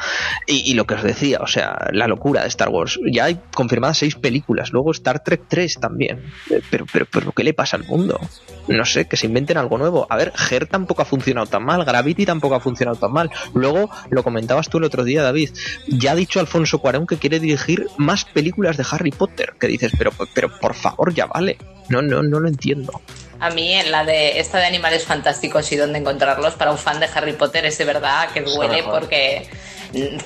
Y, y lo que os decía, o sea, la locura de Star Wars. Ya hay confirmadas seis películas, luego Star Trek 3 también. Eh, Pero, pero, pero, ¿qué le pasa al mundo? No sé, que se inventen algo nuevo. A ver, Her tampoco ha funcionado tan mal, Gravity tampoco ha funcionado tan mal. Luego, lo comentabas tú el otro día, David, ya ha dicho Alfonso Cuarón que quiere dirigir más películas de Harry Potter. Que dices, pero, pero por favor, ya vale. No, no, no lo entiendo. A mí, en la de esta de animales fantásticos y dónde encontrarlos, para un fan de Harry Potter es de verdad que duele porque,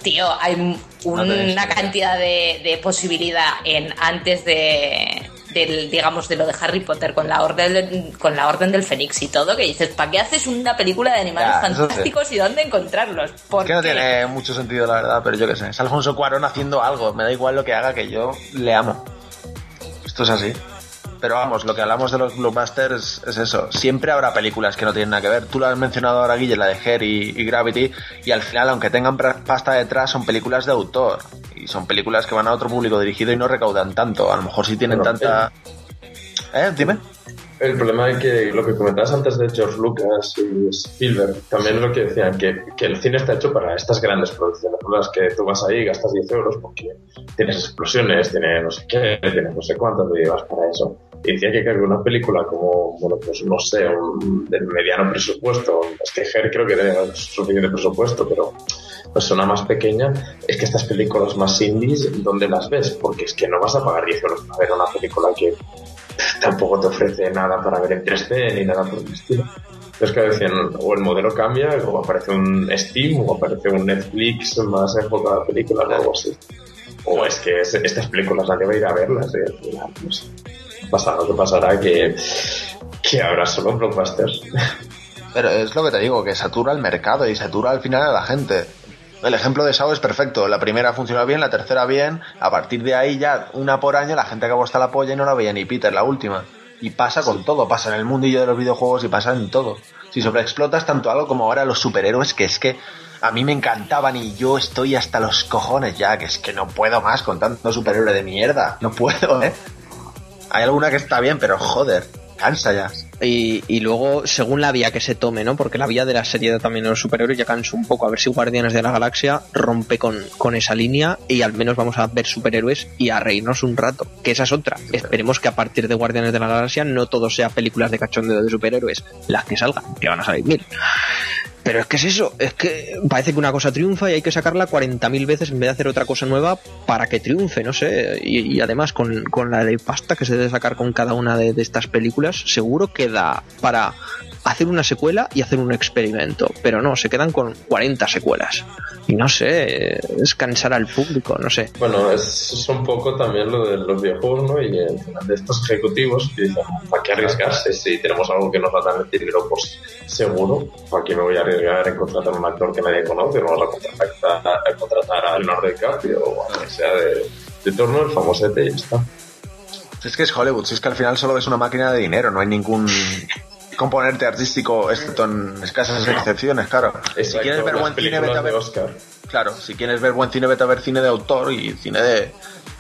tío, hay una cantidad de, de posibilidad en antes de del digamos de lo de Harry Potter con la orden del, con la orden del Fénix y todo que dices ¿para qué haces una película de animales Ya, eso sí. fantásticos y dónde encontrarlos? Es ¿Por que no tiene mucho sentido, la verdad, pero yo qué sé. Es Alfonso Cuarón haciendo algo. Me da igual lo que haga, que yo le amo. Esto es así. Pero vamos, lo que hablamos de los blockbusters es eso. Siempre habrá películas que no tienen nada que ver. Tú lo has mencionado ahora, Guille, la de Her y, y Gravity. Y al final, aunque tengan pasta detrás, son películas de autor. Y son películas que van a otro público dirigido y no recaudan tanto. A lo mejor si tienen tanta... ¿Eh? Dime. El problema es que lo que comentabas antes de George Lucas y Spielberg, también lo que decían, que, que el cine está hecho para estas grandes producciones, ¿no? las que tú vas ahí y gastas 10 euros porque tienes explosiones, tienes no sé qué, tienes no sé cuánto, te llevas para eso. Y decía que, una película como, bueno, pues no sé, un, mediano presupuesto, es que Her creo que tiene suficiente presupuesto, pero persona más pequeña, es que estas películas más indies, ¿dónde las ves? Porque es que no vas a pagar 10 euros para ver una película que tampoco te ofrece nada para ver en 3D ni nada por el estilo. Entonces, que decían, o el modelo cambia, o aparece un Steam, o aparece un Netflix más enfocado a películas o algo así. O es que es- estas películas nadie va a ir a verlas, final, no sé. Pasa lo que pasará que, que habrá solo blockbusters. Pero es lo que te digo, que satura el mercado y satura al final a la gente. El ejemplo de Sao es perfecto. La primera funcionó bien, la tercera bien. A partir de ahí ya, una por año, la gente acabó hasta la polla y no la veía ni Peter, la última. Y pasa con todo, pasa en el mundillo de los videojuegos y pasa en todo. Si sobreexplotas tanto algo como ahora los superhéroes, que es que a mí me encantaban y yo estoy hasta los cojones ya, que es que no puedo más con tanto superhéroe de mierda. No puedo, ¿eh? Hay alguna que está bien, pero joder, cansa ya. Y, y luego, según la vía que se tome, ¿no? Porque la vía de la serie también de los superhéroes ya canso un poco. A ver si Guardianes de la Galaxia rompe con, con esa línea y al menos vamos a ver superhéroes y a reírnos un rato. Que esa es otra. Esperemos que a partir de Guardianes de la Galaxia no todo sea películas de cachondeo de superhéroes. Las que salgan, que van a salir mil. Pero es que es eso, es que parece que una cosa triunfa y hay que sacarla 40.000 veces en vez de hacer otra cosa nueva para que triunfe, no sé. Y, y además con, con la de pasta que se debe sacar con cada una de, de estas películas, seguro que da para hacer una secuela y hacer un experimento. Pero no, se quedan con 40 secuelas. Y no sé, es cansar al público, no sé. Bueno, es, es un poco también lo de los videojuegos, ¿no? Y eh, de estos ejecutivos que dicen, ¿para qué arriesgarse si tenemos algo que nos va a dar dinero? Pues seguro, ¿para qué me voy a arriesgar en contratar a un actor que nadie conoce? Vamos a contratar a, a contratar a Leonardo DiCaprio o a quien sea de, de torno, el famosete y ya está. Si es que es Hollywood, si es que al final solo es una máquina de dinero, no hay ningún componente artístico, excepto en escasas excepciones, claro. Si Exacto, quieres ver buen cine, vete a ver. Oscar. Claro, si quieres ver buen cine, vete a ver cine de autor y cine de,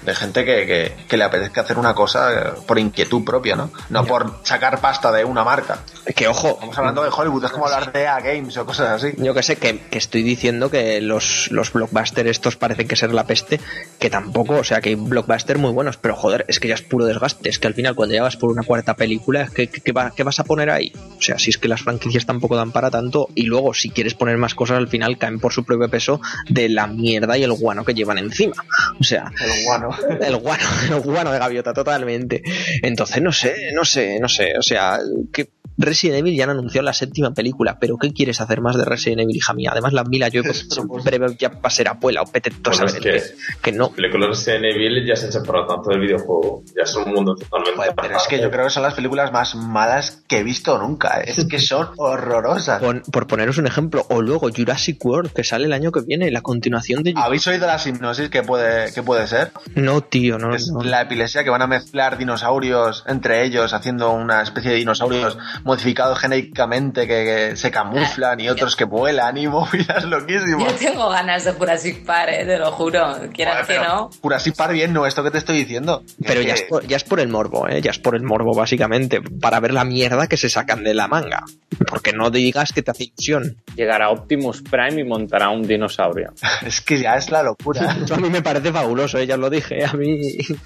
de gente que, que, que le apetezca hacer una cosa eh, por inquietud propia, ¿no? No por sacar pasta de una marca. Que ojo, Estamos hablando de Hollywood, es como hablar de A Games o cosas así. Yo que sé, que, que estoy diciendo que los, los blockbusters estos parecen que ser la peste, que tampoco, o sea, que hay blockbusters muy buenos, pero joder, es que ya es puro desgaste, es que al final cuando ya vas por una cuarta película, es que, que- que va- ¿qué vas a poner ahí? O sea, si es que las franquicias tampoco dan para tanto, y luego si quieres poner más cosas, al final caen por su propio peso de la mierda y el guano que llevan encima. O sea, El guano. El guano, el guano de gaviota, totalmente. Entonces, no sé, no sé, no sé. O sea, que Resident Evil ya han anunciado la séptima película, pero ¿qué quieres hacer más de Resident Evil, hija mía? Además, la Mila yo breve ya va a ser abuela o pete todo Bueno, es que, que no. películas Resident Evil ya se han separado tanto del videojuego. Ya son un mundo totalmente Joder, pero es que yo creo que son las películas más malas que he visto nunca. ¿eh? Es que son horrorosas. Pon- por poneros un ejemplo, o luego Jurassic World, que sale el año que viene, la continuación de... ¿Habéis oído la hipnosis que puede, que puede ser? No, tío, no. Es no. la epilepsia que van a mezclar dinosaurios entre ellos, haciendo una especie de dinosaurios modificados genéticamente que, que se camuflan y otros que vuelan y movidas loquísimas. Yo tengo ganas de Jurassic Park, eh, te lo juro. Quieras que no. Jurassic Park bien, no, esto que te estoy diciendo. Pero Es ya que- es, por, ya es por el morbo, ¿eh? Ya es por el morbo, básicamente. Para ver la mierda que se sacan de la manga. Porque no digas que te hace ilusión. Llegará Optimus Prime y montará un dinosaurio. es que ya es la locura. Eso a mí me parece fabuloso, ¿eh? ya os lo dije. A mí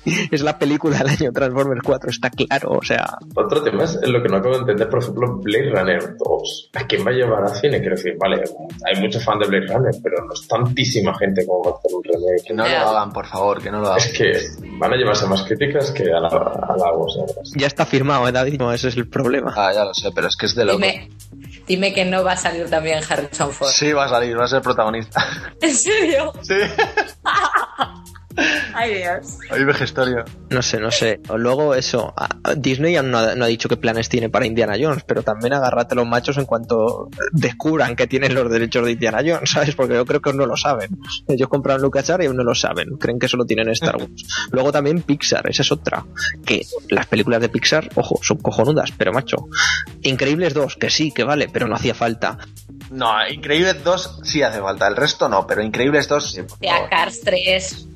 es la película del año Transformers 4, está claro. O sea, Otro tema es lo que no acabo de entender, por ejemplo, Blade Runner 2. ¿A quién va a llevar al cine? Quiero decir, vale, hay muchos fans de Blade Runner, pero no es tantísima gente como para hacer un Que remake. no lo hagan, por favor, que no lo hagan. Es que van a llevarse más críticas que halagos. la verdad. ya está firmado, ¿eh, David? No, ese es el problema. Ah, ya lo sé, pero es que es de loco. Dime, dime que no va a salir también Harrison Ford. Sí, va a salir, va a ser protagonista. ¿En serio? sí, Ay, Dios. vejestorio. No sé, no sé. O Luego eso, Disney aún no ha, no ha dicho qué planes tiene para Indiana Jones, pero también agárrate los machos en cuanto descubran que tienen los derechos de Indiana Jones, ¿sabes? Porque yo creo que aún no lo saben. Ellos compraron LucasArts y aún no lo saben. Creen que solo tienen Star Wars. Luego también Pixar, esa es otra. Que las películas de Pixar, ojo, son cojonudas, pero macho. Increíbles 2, que sí, que vale, pero no hacía falta. No, Increíbles 2 sí hace falta, el resto no, pero Increíbles 2 sí. por De favor. Cars 3,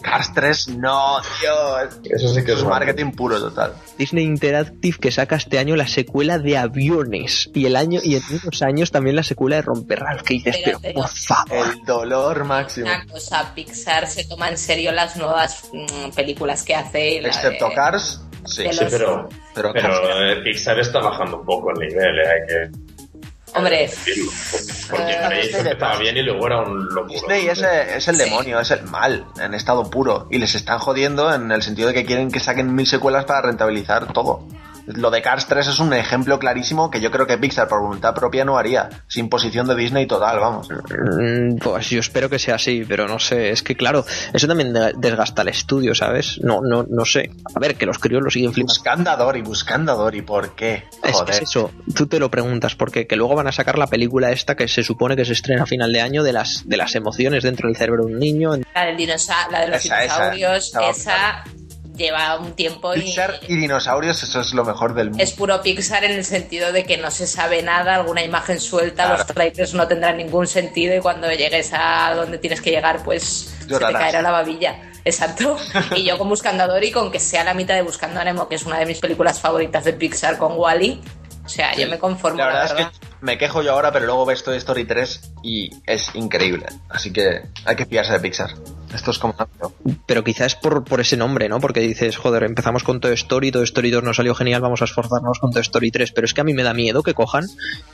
Cars 3 no, Dios. Eso sí que es es marketing puro total. Disney Interactive que saca este año la secuela de Aviones y el año y en unos años también la secuela de Romper Ralph que dices, Pero, por favor. El dolor máximo. Una cosa, Pixar se toma en serio las nuevas mm, películas que hace. Excepto de- Cars, sí. Sí, pero, Pero, pero Cars- eh, Pixar está bajando un poco el nivel, eh, hay que Hombre, decirlo. Porque Eh, ahí Disney le estaba bien y luego era un locura. Disney es, eh, es el Sí. demonio, es el mal, en estado puro. Y les están jodiendo en el sentido de que quieren que saquen mil secuelas para rentabilizar todo. Lo de Cars 3 es un ejemplo clarísimo que yo creo que Pixar por voluntad propia no haría. Sin posición de Disney total, vamos. Mm, Pues yo espero que sea así, pero no sé, es que claro, eso también de- desgasta el estudio, ¿sabes? No, no, no sé. A ver, que los críos lo siguen flipando. Buscando a Dory, buscando a Dory, ¿por qué? Es, Joder. es eso, tú te lo preguntas, porque que luego van a sacar la película esta que se supone que se estrena a final de año de las, de las emociones dentro del cerebro de un niño. la, del dinosa- la de los Esa, dinosaurios, esa, lleva un tiempo y Pixar y dinosaurios, eso es lo mejor del mundo. es puro Pixar en el sentido de que no se sabe nada, alguna imagen suelta, Claro. los trailers no tendrán ningún sentido y cuando llegues a donde tienes que llegar, pues se te caerá la babilla. Exacto. Y yo con Buscando a Dory, con que sea la mitad de Buscando a Nemo, que es una de mis películas favoritas de Pixar con Wally, o sea, yo me conformo. La verdad es verdad. que me quejo yo ahora, pero luego ves Toy Story 3 y es increíble. Así que hay que fiarse de Pixar. Esto es como... Pero quizás por, por ese nombre, ¿no? Porque dices, joder, empezamos con Toy Story, Toy Story 2 no salió genial, vamos a esforzarnos con Toy Story 3. Pero es que a mí me da miedo que cojan,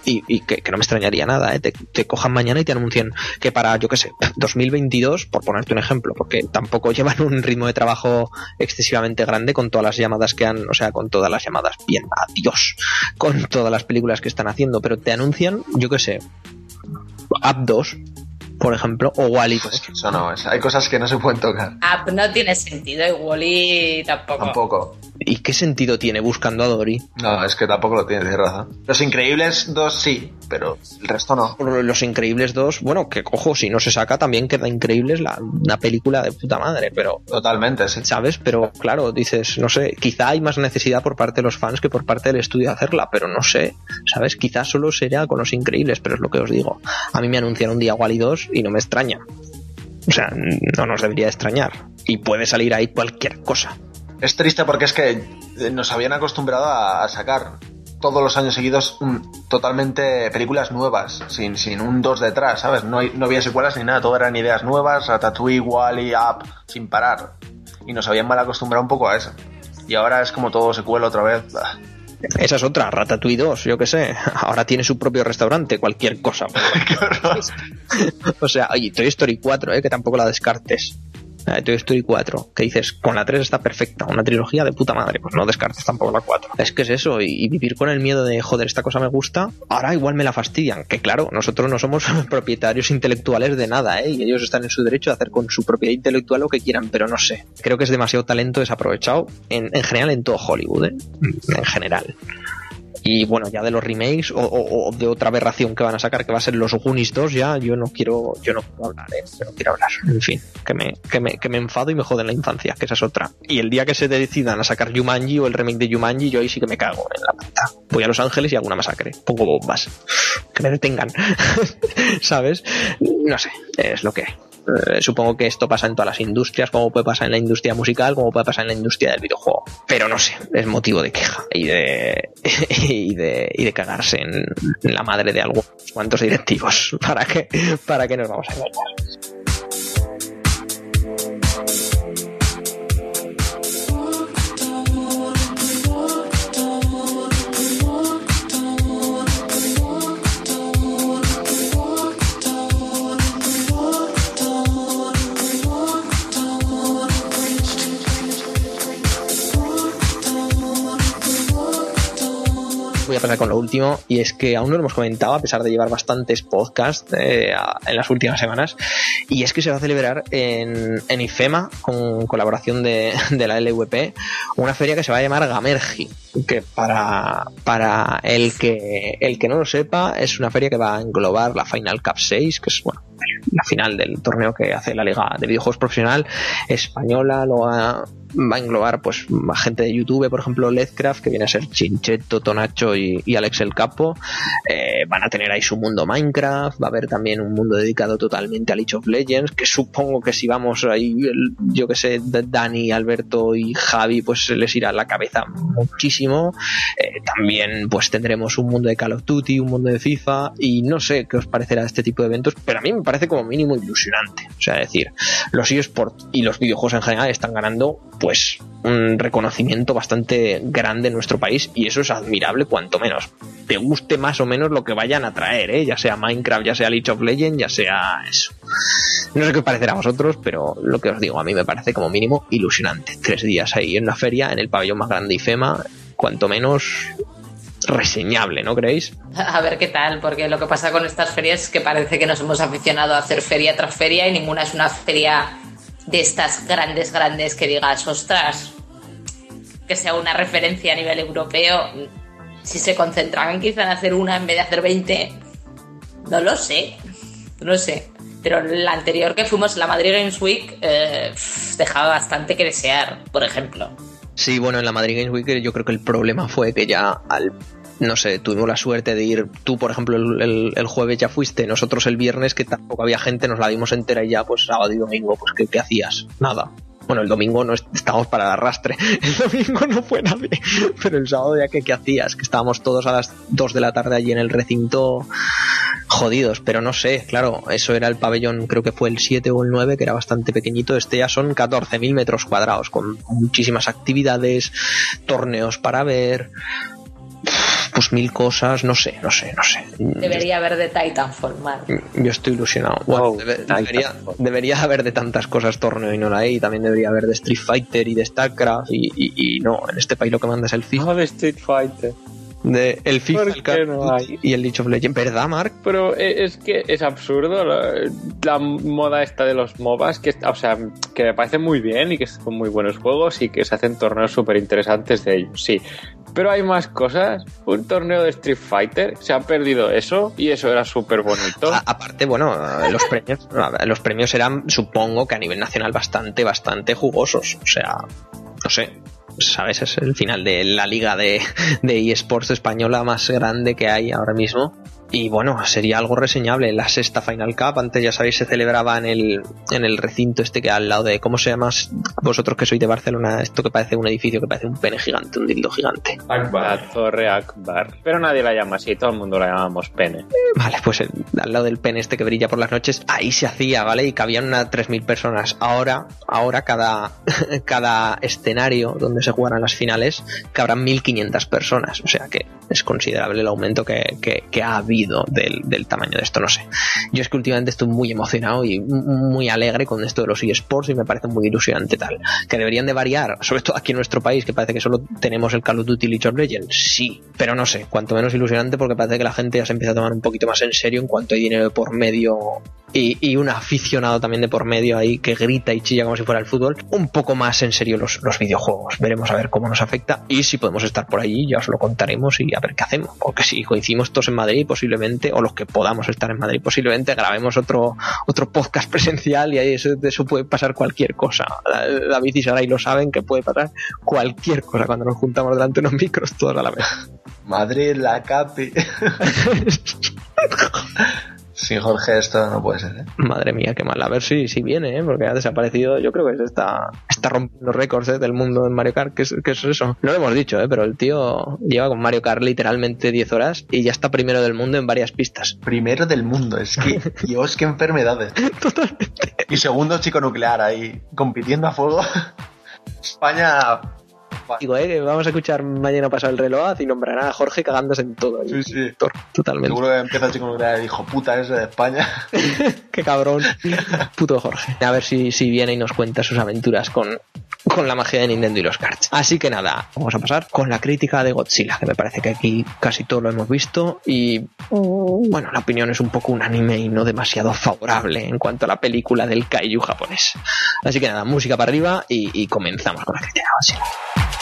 y, y que, que no me extrañaría nada, ¿eh? Te, te cojan mañana y te anuncien que para, yo qué sé, 2022, por ponerte un ejemplo, porque tampoco llevan un ritmo de trabajo excesivamente grande con todas las llamadas que han, o sea, con todas las llamadas, bien, adiós, con todas las películas que están haciendo, pero te anuncian, yo qué sé, Up 2, por ejemplo, o Wally 2. Eso no, es- hay cosas que no se pueden tocar. Ah, no tiene sentido y Wally tampoco. Tampoco. ¿Y qué sentido tiene buscando a Dory? No, es que tampoco lo tienes, tienes razón. Los Increíbles 2 sí, pero el resto no. Los Increíbles 2, bueno, que ojo, si no se saca también queda Increíbles la, una película de puta madre, pero, Totalmente, sí. ¿sabes? Pero claro, dices, no sé, quizá hay más necesidad por parte de los fans que por parte del estudio de hacerla, pero no sé, ¿sabes? Quizá solo sería con Los Increíbles, pero es lo que os digo. A mí me anuncian un día Wally 2 y no me extraña. O sea, no nos debería extrañar. Y puede salir ahí cualquier cosa. Es triste porque es que eh, nos habían acostumbrado a, sacar todos los años seguidos un- totalmente películas nuevas, sin, sin un 2 detrás, ¿sabes? No, no había secuelas ni nada, todo eran ideas nuevas, Ratatouille, Wally, Up, sin parar. Y nos habían mal acostumbrado un poco a eso. Y ahora es como todo secuela otra vez. Esa es otra, Ratatouille 2, yo qué sé. Ahora tiene su propio restaurante, cualquier cosa. O sea, oye, Toy Story 4, ¿eh? que tampoco la descartes. La de Toy Story 4, que dices, con la 3 está perfecta, una trilogía de puta madre, pues no descartes tampoco la 4. Es que es eso, y, y vivir con el miedo de, joder, esta cosa me gusta, ahora igual me la fastidian, que claro, nosotros no somos propietarios intelectuales de nada, ¿eh? y ellos están en su derecho de hacer con su propiedad intelectual lo que quieran, pero no sé, creo que es demasiado talento desaprovechado, en, en general en todo Hollywood, ¿eh? en general. Y bueno, ya de los remakes o, de otra aberración que van a sacar, que va a ser los Goonies 2, ya yo no quiero, yo no quiero hablar, ¿eh? Yo no quiero hablar. En fin, que me, que me, que me enfado y me joden la infancia, que esa es otra. Y el día que se decidan a sacar Jumanji o el remake de Jumanji, yo ahí sí que me cago en la puta. Voy a Los Ángeles y hago una masacre. Pongo bombas. Que me detengan. ¿Sabes? No sé, es lo que hay. Eh, supongo que esto pasa en todas las industrias, como puede pasar en la industria musical, como puede pasar en la industria del videojuego. Pero no sé, es motivo de queja y de, y de, y de cagarse en, la madre de algunos cuantos directivos. ¿Para qué? ¿Para qué nos vamos a engañar? Voy a pasar con lo último y es que aún no lo hemos comentado a pesar de llevar bastantes podcasts eh, en las últimas semanas y es que se va a celebrar en, en IFEMA con colaboración de, de la LVP una feria que se va a llamar Gamergi que para, para el que el que no lo sepa es una feria que va a englobar la Final Cup 6 que es bueno la final del torneo que hace la Liga de Videojuegos Profesional Española, lo va, va a englobar pues a gente de YouTube, por ejemplo Ledcraft, que viene a ser Chincheto, Tonacho y, Alex el Capo, Eh, van a tener ahí su mundo Minecraft, va a haber también un mundo dedicado totalmente a League of Legends, que supongo que si vamos ahí, yo que sé, Dani, Alberto y Javi, pues se les irá la cabeza muchísimo. Eh, también pues tendremos un mundo de Call of Duty, un mundo de FIFA y no sé qué os parecerá este tipo de eventos, pero a mí me parece como mínimo ilusionante. O sea, es decir, los eSports y los videojuegos en general están ganando pues un reconocimiento bastante grande en nuestro país y eso es admirable cuanto menos. Te guste más o menos lo que vayan a traer, ¿eh? ya sea Minecraft, ya sea League of Legends, ya sea eso. No sé qué os parecerá a vosotros, pero lo que os digo, a mí me parece como mínimo ilusionante. Tres días ahí en una feria, en el pabellón más grande IFEMA, cuanto menos reseñable, ¿no creéis? A ver qué tal, porque lo que pasa con estas ferias es que parece que nos hemos aficionado a hacer feria tras feria y ninguna es una feria de estas grandes, grandes que digas, ostras, que sea una referencia a nivel europeo. Si se concentraban quizá en hacer una en vez de hacer 20, no lo sé, no lo sé. Pero la anterior que fuimos, la Madrid Games Week, eh, dejaba bastante que desear, por ejemplo. Sí, bueno, en la Madrid Games Week yo creo que el problema fue que ya al no sé, tuvimos la suerte de ir, tú por ejemplo el, el- jueves ya fuiste, nosotros el viernes que tampoco había gente, nos la dimos entera y ya pues sábado y domingo, pues ¿qué, qué hacías? Nada. Bueno, el domingo no est- estábamos para el arrastre, el domingo no fue nadie, pero el sábado ya que qué hacías, que estábamos todos a las 2 de la tarde allí en el recinto jodidos, pero no sé, claro, eso era el pabellón, creo que fue el 7 o el 9, que era bastante pequeñito, este ya son 14.000 metros cuadrados, con muchísimas actividades, torneos para ver, pues mil cosas, no sé, no sé, no sé. Debería haber de Titanfall, Mark. Yo estoy ilusionado. Bueno, Wow, debe- ahí debería, debería haber de tantas cosas torneo y no la hay. Y también debería haber de Street Fighter y de StarCraft. Y, y- y no, en este país lo que manda es el FIFA. No de Street Fighter. De el FIFA, ¿Por el Call no y el League of Legends. ¿Verdad, Mark? Pero e- es que es absurdo la, la moda esta de los MOBAs, que, o sea, que me parece muy bien y que son muy buenos juegos y que se hacen torneos súper interesantes de ellos, sí. Pero hay más cosas. Un torneo de Street Fighter, se ha perdido eso y eso era súper bonito. A- aparte, bueno, los premios, los premios eran, supongo que a nivel nacional bastante, bastante jugosos. O sea, no sé. ¿Sabes? Es el final de la liga de, de eSports española más grande que hay ahora mismo. Y bueno, sería algo reseñable. La sexta Final Cup, antes ya sabéis, se celebraba en el, en el recinto este que al lado de, ¿cómo se llama? Vosotros que sois de Barcelona, esto que parece un edificio que parece un pene gigante, un dildo gigante. Akbar. La Torre Akbar. Pero nadie la llama así, todo el mundo la llamamos pene. Vale, pues el- al lado del pen este que brilla por las noches, ahí se hacía, ¿vale? Y cabían unas 3.000 personas. Ahora, ahora cada, cada escenario donde se jugarán las finales, cabrán 1.500 personas. O sea que es considerable el aumento que, que- que ha habido del, del tamaño de esto, no sé. Yo es que últimamente estoy muy emocionado y muy alegre con esto de los eSports y me parece muy ilusionante tal. Que deberían de variar, sobre todo aquí en nuestro país, que parece que solo tenemos el Call of Duty League of Legends, sí, pero no sé, cuanto menos ilusionante porque parece que la gente ya se empieza a tomar un poquito más en serio en cuanto hay dinero de por medio y, y un aficionado también de por medio ahí que grita y chilla como si fuera el fútbol, un poco más en serio los, los videojuegos. Veremos a ver cómo nos afecta y si podemos estar por allí, ya os lo contaremos y a ver qué hacemos. Porque si coincidimos todos en Madrid, posiblemente, o los que podamos estar en Madrid, posiblemente grabemos otro, otro podcast presencial y ahí eso, de eso puede pasar cualquier cosa. David y Saray lo saben que puede pasar cualquier cosa cuando nos juntamos delante de unos micros todos a la vez. Madrid, la Capi. Sin Jorge esto no puede ser, ¿eh? Madre mía, qué mal. A ver si, si viene, ¿eh? porque ha desaparecido. Yo creo que se está, está rompiendo récords ¿eh? del mundo en Mario Kart. ¿Qué es, qué es eso? No lo hemos dicho, ¿eh? pero el tío lleva con Mario Kart literalmente 10 horas y ya está primero del mundo en varias pistas. Primero del mundo, es que, Dios, qué enfermedades. Totalmente. Y segundo chico nuclear ahí, compitiendo a fuego. España... Digo, ¿eh? que vamos a escuchar mañana pasado el reloj y nombrará a Jorge cagándose en todo. Sí, sí. Totalmente. Seguro que empieza el chico nuclear y dijo, puta, ese de España. Qué cabrón. Puto Jorge. A ver si, si viene y nos cuenta sus aventuras con, con la magia de Nintendo y los karts. Así que nada, vamos a pasar con la crítica de Godzilla, que me parece que aquí casi todo lo hemos visto y bueno, la opinión es un poco unánime y no demasiado favorable en cuanto a la película del kaiju japonés. Así que nada, música para arriba y, y comenzamos con la crítica de Godzilla.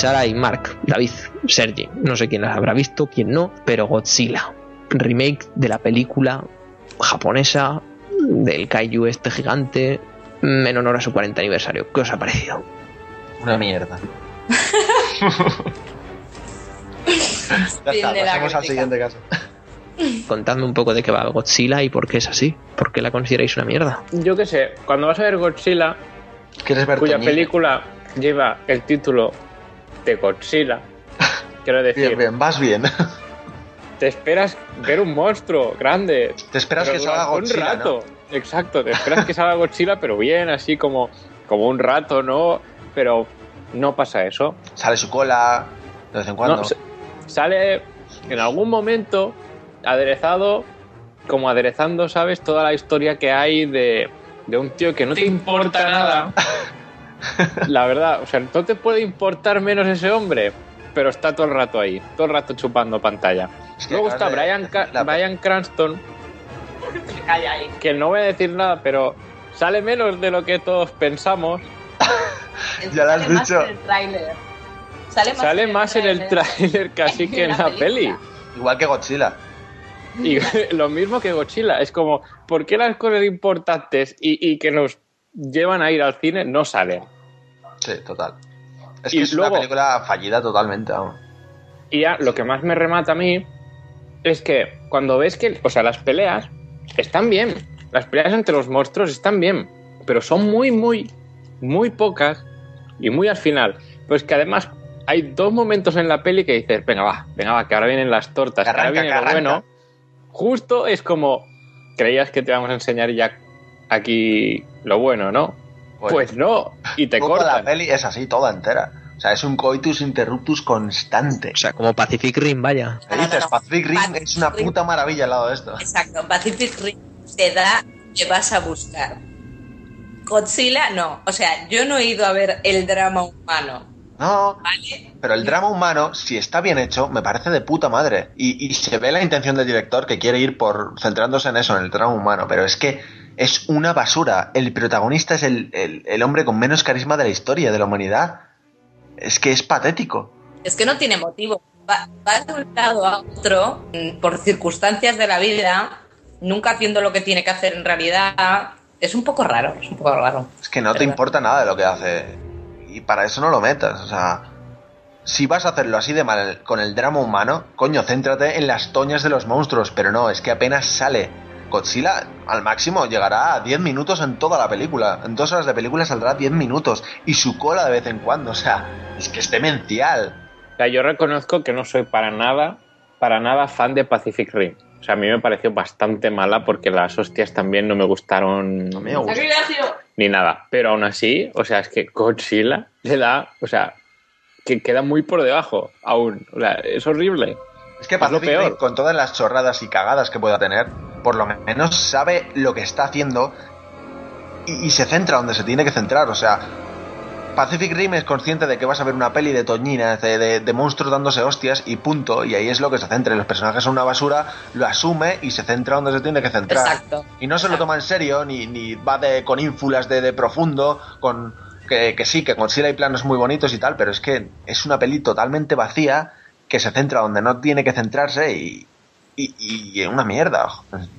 Sara y Mark, David, Sergi, no sé quién las habrá visto, quién no, pero Godzilla, remake de la película japonesa del kaiju este gigante en honor a su 40 aniversario. ¿Qué os ha parecido? Una mierda. ya está, pasemos al siguiente caso. Contadme un poco de qué va Godzilla y por qué es así. ¿Por qué la consideráis una mierda? Yo qué sé, cuando vas a ver Godzilla, ¿Quieres ver cuya Toñilla? película lleva el título de Godzilla, quiero decir, Bien, bien, vas bien. te esperas ver un monstruo grande. Te esperas que salga Godzilla, Un rato. Exacto, te esperas que salga Godzilla, pero bien, así como, como un rato, ¿no? Pero no pasa eso. Sale su cola de vez en cuando. No, sale en algún momento aderezado, como aderezando, ¿sabes? Toda la historia que hay de, de un tío que no te importa nada. La verdad, o sea, no te puede importar menos ese hombre, pero está todo el rato ahí, todo el rato chupando pantalla. Luego está Brian, la- Bryan Cranston, que no voy a decir nada, pero sale menos de lo que todos pensamos. Ya lo has Sale más dicho. en el tráiler. Sale más, Sale más en el tráiler casi que en la peli. película. Igual que Godzilla. Y lo mismo que Godzilla, es como, ¿por qué las cosas importantes y, y que nos llevan a ir al cine no salen? Sí, total. Es Y que es luego- una película fallida totalmente, vamos. Y ya lo que más me remata a mí es que cuando ves que, o sea, las peleas están bien, las peleas entre los monstruos están bien, pero son muy, muy, muy pocas y muy al final. Pues que además hay dos momentos en la peli que dices, venga, va, venga, va, que ahora vienen las tortas, que, ahora viene que lo bueno. Justo es como, creías que te vamos a enseñar ya aquí lo bueno, ¿no? Pues, no, y te toda la cortan. peli es así, toda entera. O sea, es un coitus interruptus constante. O sea, como Pacific Rim, vaya. ¿Qué No, no, dices? Pacific Rim Pacific es una Rim. puta maravilla al lado de esto. Exacto, Pacific Rim te da que vas a buscar. Godzilla, no. O sea, yo no he ido a ver el drama humano No, Vale. pero el drama humano, si está bien hecho, me parece de puta madre. Y, y se ve la intención del director que quiere ir por centrándose en eso, en el drama humano, pero es que es una basura. El protagonista es el, el- el hombre con menos carisma de la historia, de la humanidad. Es que es patético. Es que no tiene motivo. Va, va de un lado a otro mm, por circunstancias de la vida, nunca haciendo lo que tiene que hacer en realidad. Es un poco raro, es un poco raro. Es que no te importa nada de lo que hace. Y para eso no lo metas. O sea, si vas a hacerlo así de mal con el drama humano, coño, céntrate en las toñas de los monstruos. Pero no, es que apenas sale. Godzilla al máximo llegará a 10 minutos en toda la película. En dos horas de película saldrá 10 minutos. Y su cola de vez en cuando. O sea, es que es demencial. O sea, yo reconozco que no soy para nada, para nada fan de Pacific Rim. O sea, a mí me pareció bastante mala porque las hostias también no me gustaron No me gusta. ni nada. Pero aún así, o sea, es que Godzilla le da, o sea, que queda muy por debajo aún. O sea, es horrible. Es que Es lo Pacific peor. Rim, con todas las chorradas y cagadas que pueda tener, por lo menos sabe lo que está haciendo y, y se centra donde se tiene que centrar. O sea, Pacific Rim es consciente de que vas a ver una peli de toñinas, de, de- de monstruos dándose hostias y punto. Y ahí es lo que se centra. Y Los personajes son una basura, lo asume y se centra donde se tiene que centrar. Exacto. Y no se lo toma en serio, ni, ni va de, con ínfulas de, de profundo, con que, que sí, que Godzilla hay planos muy bonitos y tal, pero es que es una peli totalmente vacía que se centra donde no tiene que centrarse y, y, y una mierda.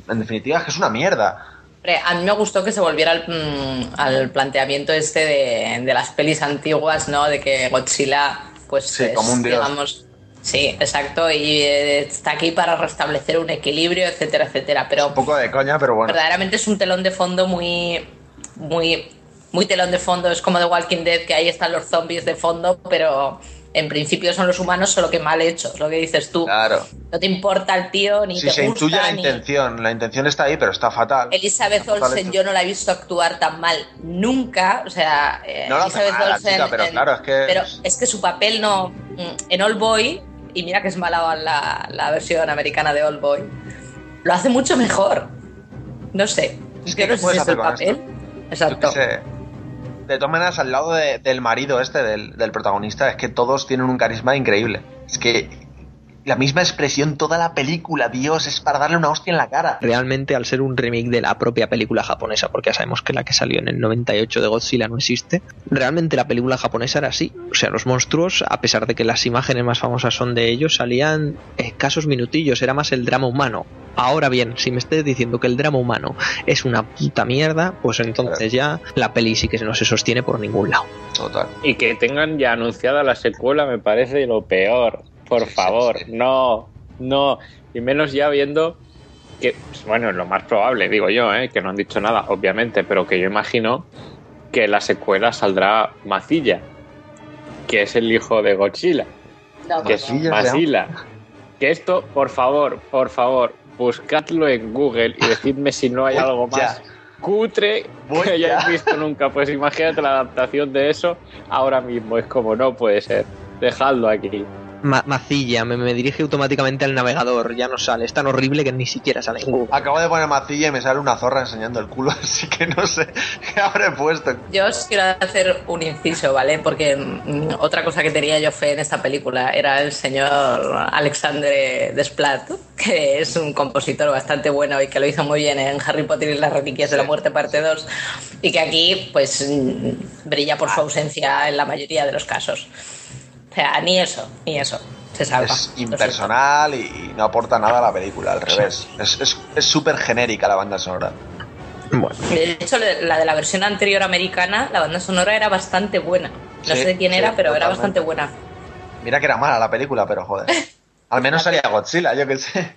En definitiva, es que es una mierda. A mí me gustó que se volviera al, mm, al planteamiento este de, de las pelis antiguas, ¿no? De que Godzilla, pues, Sí, es, como un dios. digamos. Sí, exacto, y eh, está aquí para restablecer un equilibrio, etcétera, etcétera. Pero Un poco de coña, pero bueno. verdaderamente es un telón de fondo muy, muy, muy telón de fondo. Es como The Walking Dead, que ahí están los zombies de fondo, pero en principio son los humanos, solo que mal hechos, lo que dices tú. Claro. No te importa el tío, ni Si te se gusta, intuye la ni... intención, la intención está ahí, pero está fatal. Elizabeth Está Olsen yo no la he visto actuar tan mal nunca, o sea, eh, No Elizabeth mal Olsen, chica, pero en- claro, es que- pero es que su papel no mm, en All Boy y mira que es mala la, la versión americana de All Boy, lo hace mucho mejor. No sé, Es que, yo no ¿qué sé si es el papel. Yo qué Exacto. sé. De todas maneras, al lado de- del marido este, del protagonista, es que todos tienen un carisma increíble. Es que la misma expresión toda la película, Dios, es para darle una hostia en la cara. Realmente, al ser un remake de la propia película japonesa, porque ya sabemos que la que salió en el 98 de Godzilla no existe, realmente la película japonesa era así. O sea, los monstruos, a pesar de que las imágenes más famosas son de ellos, salían escasos minutillos, era más el drama humano. Ahora bien, si me estés diciendo que el drama humano es una puta mierda, pues entonces ya la peli sí que no se sostiene por ningún lado. Total. Y que tengan ya anunciada la secuela me parece lo peor. Por Sí, favor, sí. no, no. Y menos ya viendo que, pues, bueno, es lo más probable, digo yo, ¿eh? que no han dicho nada, obviamente, pero que yo imagino que la secuela saldrá Macilla, que es el hijo de Godzilla, No, que es Macilla. Que esto, por favor, por favor, buscadlo en Google y decidme si no hay Voy algo ya. más cutre Voy que hayáis visto nunca. Pues imagínate la adaptación de eso ahora mismo. Es como no puede ser. Dejadlo aquí. Ma- Macilla, me, me dirige automáticamente al navegador, ya no sale, es tan horrible que ni siquiera sale en Google. Acabo de poner macilla y me sale una zorra enseñando el culo, así que no sé qué habré puesto. Yo os quiero hacer un inciso, ¿vale? Porque mm, otra cosa que tenía yo fe en esta película era el señor Alexandre Desplat, que es un compositor bastante bueno y que lo hizo muy bien en Harry Potter y las Reliquias de la Muerte parte 2 y que aquí pues mm, brilla por su ausencia en la mayoría de los casos. O sea, ni eso, ni eso. Se salva. Es impersonal y, no aporta nada a la película, al revés. Es es- es súper genérica la banda sonora. Bueno, De hecho, la de la versión anterior americana, la banda sonora era bastante buena. No Sí, sé de quién sí, era, pero era bastante buena. Mira que era mala la película, pero joder. Al menos salía Godzilla, yo qué sé.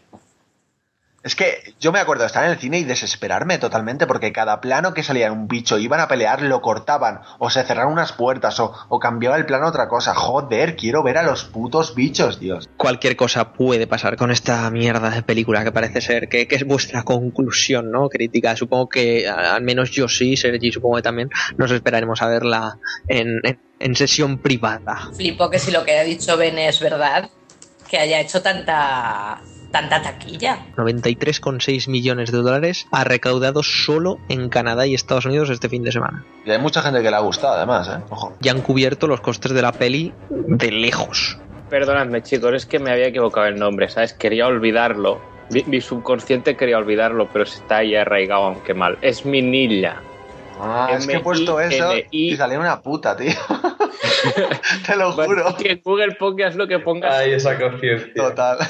Es que yo me acuerdo de estar en el cine y desesperarme totalmente porque cada plano que salía un bicho iban a pelear, lo cortaban, o se cerraron unas puertas, o, o cambiaba el plano a otra cosa. Joder, quiero ver a los putos bichos, Dios. cualquier cosa puede pasar con esta mierda de película que parece ser que, que es vuestra conclusión, ¿no? Crítica. Supongo que a- al menos yo sí, Sergi supongo que también nos esperaremos a verla en, en- en sesión privada. Flipo que si lo que ha dicho Ben es verdad, que haya hecho tanta tanta taquilla. 93,6 millones de dólares ha recaudado solo en Canadá y Estados Unidos este fin de semana. Y hay mucha gente que le ha gustado, además, ¿eh? Ojo. Ya han cubierto los costes de la peli de lejos. Perdonadme, chicos, es que me había equivocado el nombre, ¿sabes? Quería olvidarlo. Mi, mi subconsciente quería olvidarlo, pero se está ahí arraigado, aunque mal. Es Minilla. Ah, es que he puesto eso y salía una puta, tío. Te lo juro. que en Google pongas lo que pongas. Hay esa conciencia. Total.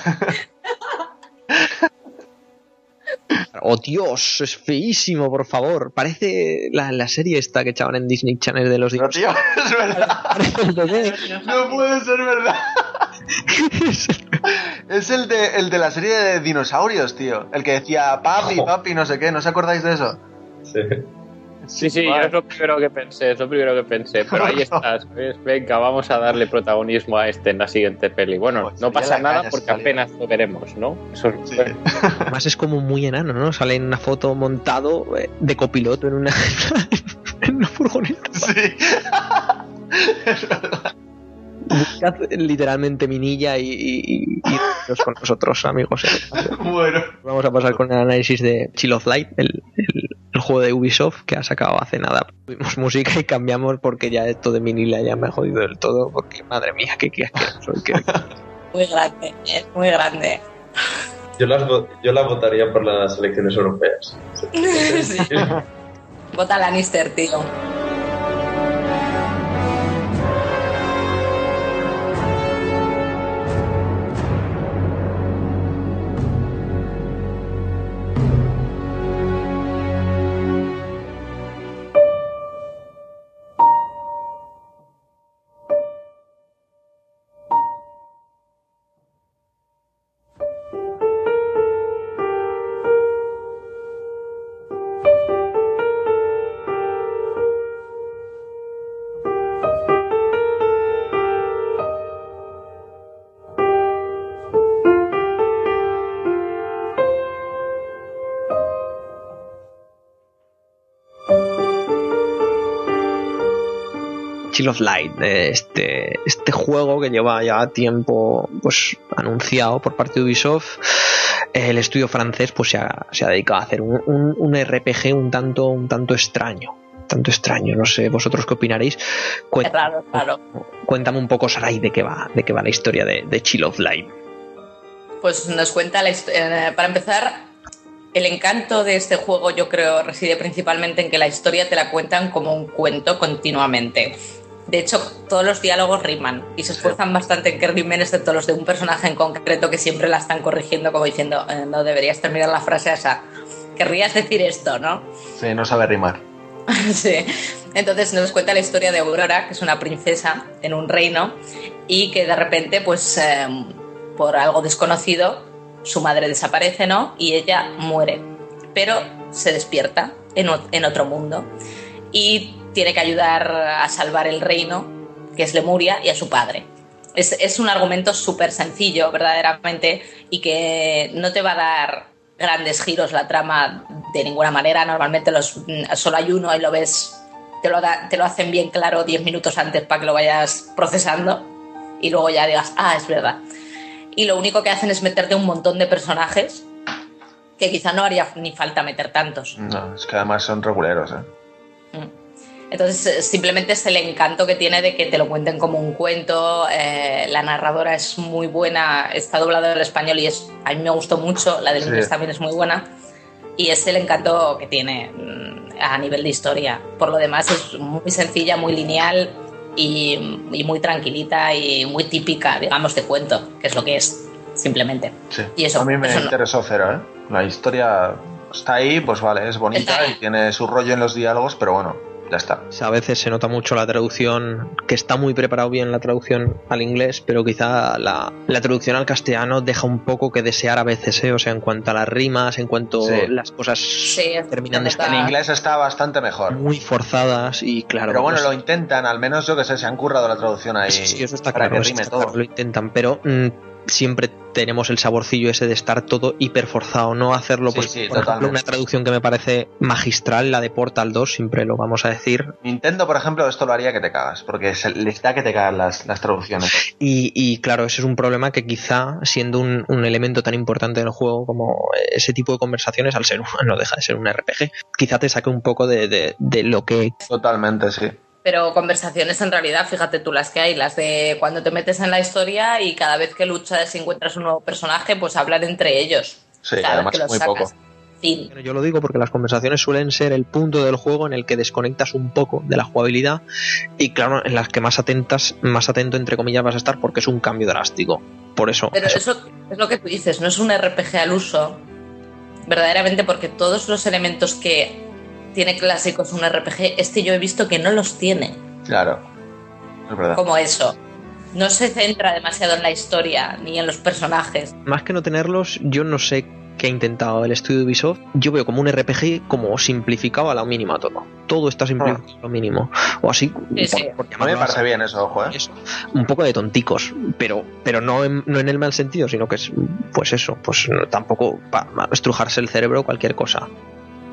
Oh Dios, es feísimo, por favor. Parece la, la serie esta que echaban en Disney Channel de los dinosaurios. tío, es verdad. No puede ser verdad. Es el de, el de la serie de dinosaurios, tío. El que decía papi, papi, no sé qué. ¿No os acordáis de eso? Sí. Sí, sí, yo Vale. es lo primero que pensé, es lo primero que pensé. Pero ahí estás, ¿ves? Venga, vamos a darle protagonismo a este en la siguiente peli. Bueno, Pues no pasa nada porque apenas lo veremos, ¿no? Eso es- Sí. Además es como muy enano, ¿no? Sale en una foto montado eh, de copiloto en una, en una furgoneta. Sí. Buscad literalmente Minilla y, y, y- iros con nosotros, amigos. Bueno. Vamos a pasar con el análisis de Chill of Light, el, el- el juego de Ubisoft que ha sacado hace nada. Tuvimos música y cambiamos porque ya esto de Minilla ya me ha jodido del todo. Porque madre mía, qué, qué asqueroso, qué- Muy grande, es muy grande. Yo las, vo- yo las votaría por las elecciones europeas. Sí. Vota Lannister, tío. Chill of Light, eh, este, este juego que lleva ya tiempo pues anunciado por parte de Ubisoft. El estudio francés pues se ha, se ha dedicado a hacer un, un- un RPG un tanto, un tanto extraño. Tanto extraño, no sé vosotros qué opinaréis. Raro, raro. cuéntame un poco, Sarai, de qué va, de qué va la historia de, de Chill of Light. Pues nos cuenta la historia. Para empezar, el encanto de este juego, yo creo, reside principalmente en que la historia te la cuentan como un cuento continuamente. De hecho, todos los diálogos riman y se esfuerzan bastante en que rimen, excepto los de un personaje en concreto que siempre la están corrigiendo, como diciendo, "Eh, no deberías terminar la frase esa. Querrías decir esto, ¿no? Sí, no sabe rimar. Sí. Entonces nos cuenta la historia de Aurora, que es una princesa en un reino y que de repente, pues eh, por algo desconocido, su madre desaparece, ¿no? Y ella muere, pero se despierta en, en otro mundo y tiene que ayudar a salvar el reino, que es Lemuria, y a su padre. Es, es un argumento súper sencillo, verdaderamente, y que no te va a dar grandes giros la trama de ninguna manera. Normalmente los, mm, solo hay uno y lo ves, te lo, da- te lo hacen bien claro 10 minutos antes para que lo vayas procesando y luego ya digas, ah, es verdad. Y lo único que hacen es meterte un montón de personajes que quizá no haría ni falta meter tantos. No, es que además son reguleros, ¿eh? Entonces, eh, simplemente es el encanto que tiene de que te lo cuenten como un cuento. eh, la narradora es muy buena, está doblado al español y es, a mí me gustó mucho. La del Sí. inglés también es muy buena. Y es el encanto que tiene mm, a nivel de historia. Por lo demás, es muy sencilla, muy lineal y, y muy tranquilita y muy típica, digamos, de cuento, que es lo que es, simplemente. Sí. Y eso- a mí me eso no- interesó cero, ¿eh? La historia está ahí, pues vale, es bonita y tiene su rollo en los diálogos, pero bueno, ya está. A veces se nota mucho la traducción, que está muy preparado bien la traducción al inglés, pero quizá la, la traducción al castellano deja un poco que desear a veces, ¿eh? O sea, en cuanto a las rimas, en cuanto Sí. las cosas Sí, terminan de estar En inglés está bastante mejor. muy forzadas y claro. Pero bueno, pues- lo intentan, al menos yo que sé, se han currado la traducción ahí Sí, sí, eso está para claro, que rime está todo. claro, lo intentan, pero mm, siempre tenemos el saborcillo ese de estar todo hiper forzado, no hacerlo, Sí, pues, sí, por ejemplo, una traducción que me parece magistral, la de Portal 2, siempre lo vamos a decir, Nintendo, por ejemplo, esto lo haría que te cagas, porque se, les da que te cagan las, las traducciones. Y, y, claro, ese es un problema que quizá, siendo un, un elemento tan importante del juego como ese tipo de conversaciones, al ser no deja de ser un RPG, quizá te saque un poco de, de- de lo que Totalmente, sí. Pero conversaciones en realidad, fíjate tú las que hay, las de cuando te metes en la historia y cada vez que luchas y encuentras un nuevo personaje, pues hablan entre ellos. Sí, Cada además vez que lo muy sacas. poco. Fin. Yo lo digo porque las conversaciones suelen ser el punto del juego en el que desconectas un poco de la jugabilidad y claro, en las que más atentas, más atento entre comillas vas a estar porque es un cambio drástico. Por eso, Pero eso- eso es lo que tú dices, no es un RPG al uso, verdaderamente porque todos los elementos que tiene clásicos un RPG, este yo he visto que no los tiene, Claro. Es verdad. como eso. No se centra demasiado en la historia ni en los personajes. más que no tenerlos, yo no sé qué ha intentado el estudio de Ubisoft. Yo veo como un RPG como simplificado a la mínima todo. Todo está simplificado a lo mínimo. O así, Sí, sí. por A mí me parece bien eso, ojo, ¿eh? Eso, un poco de tonticos, pero, pero no, en, no en el mal sentido, sino que es, pues eso, pues no- tampoco para estrujarse el cerebro cualquier cosa.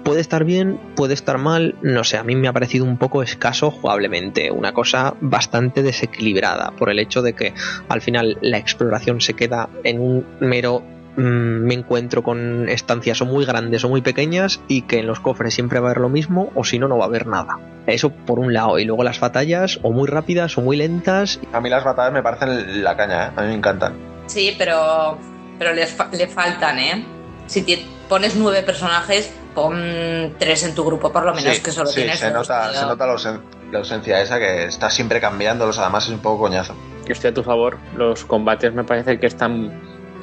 Puede estar bien, puede estar mal, no sé, a mí me ha parecido un poco escaso jugablemente, una cosa bastante desequilibrada por el hecho de que al final la exploración se queda en un mero mm, me encuentro con estancias o muy grandes o muy pequeñas y que en los cofres siempre va a haber lo mismo o si no no va a haber nada. Eso por un lado y luego las batallas o muy rápidas o muy lentas A mí las batallas me parecen la caña, ¿eh? A mí me encantan. Sí, pero, pero les fa- le faltan, ¿eh? Si ti- pones nueve personajes, pon tres en tu grupo, por lo menos, Sí, que solo sí, tienes se nota, se nota la, ausen- la ausencia esa que está siempre cambiándolos, además es un poco coñazo. Yo estoy a tu favor. Los combates me parece que están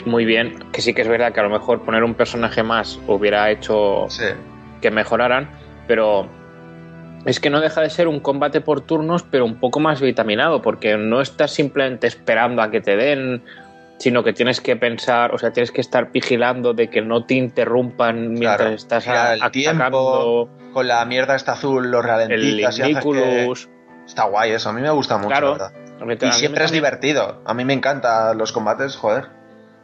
muy bien. Que sí que es verdad que a lo mejor poner un personaje más hubiera hecho Sí. que mejoraran, pero es que no deja de ser un combate por turnos, pero un poco más vitaminado, porque no estás simplemente esperando a que te den, sino que tienes que pensar, o sea, tienes que estar vigilando de que no te interrumpan mientras Claro, estás el atacando Con la mierda esta azul, los el ralentizas y haces que... Está guay eso, a mí me gusta mucho, Claro. la verdad. A Y siempre es divertido. A mí me encantan los combates, joder.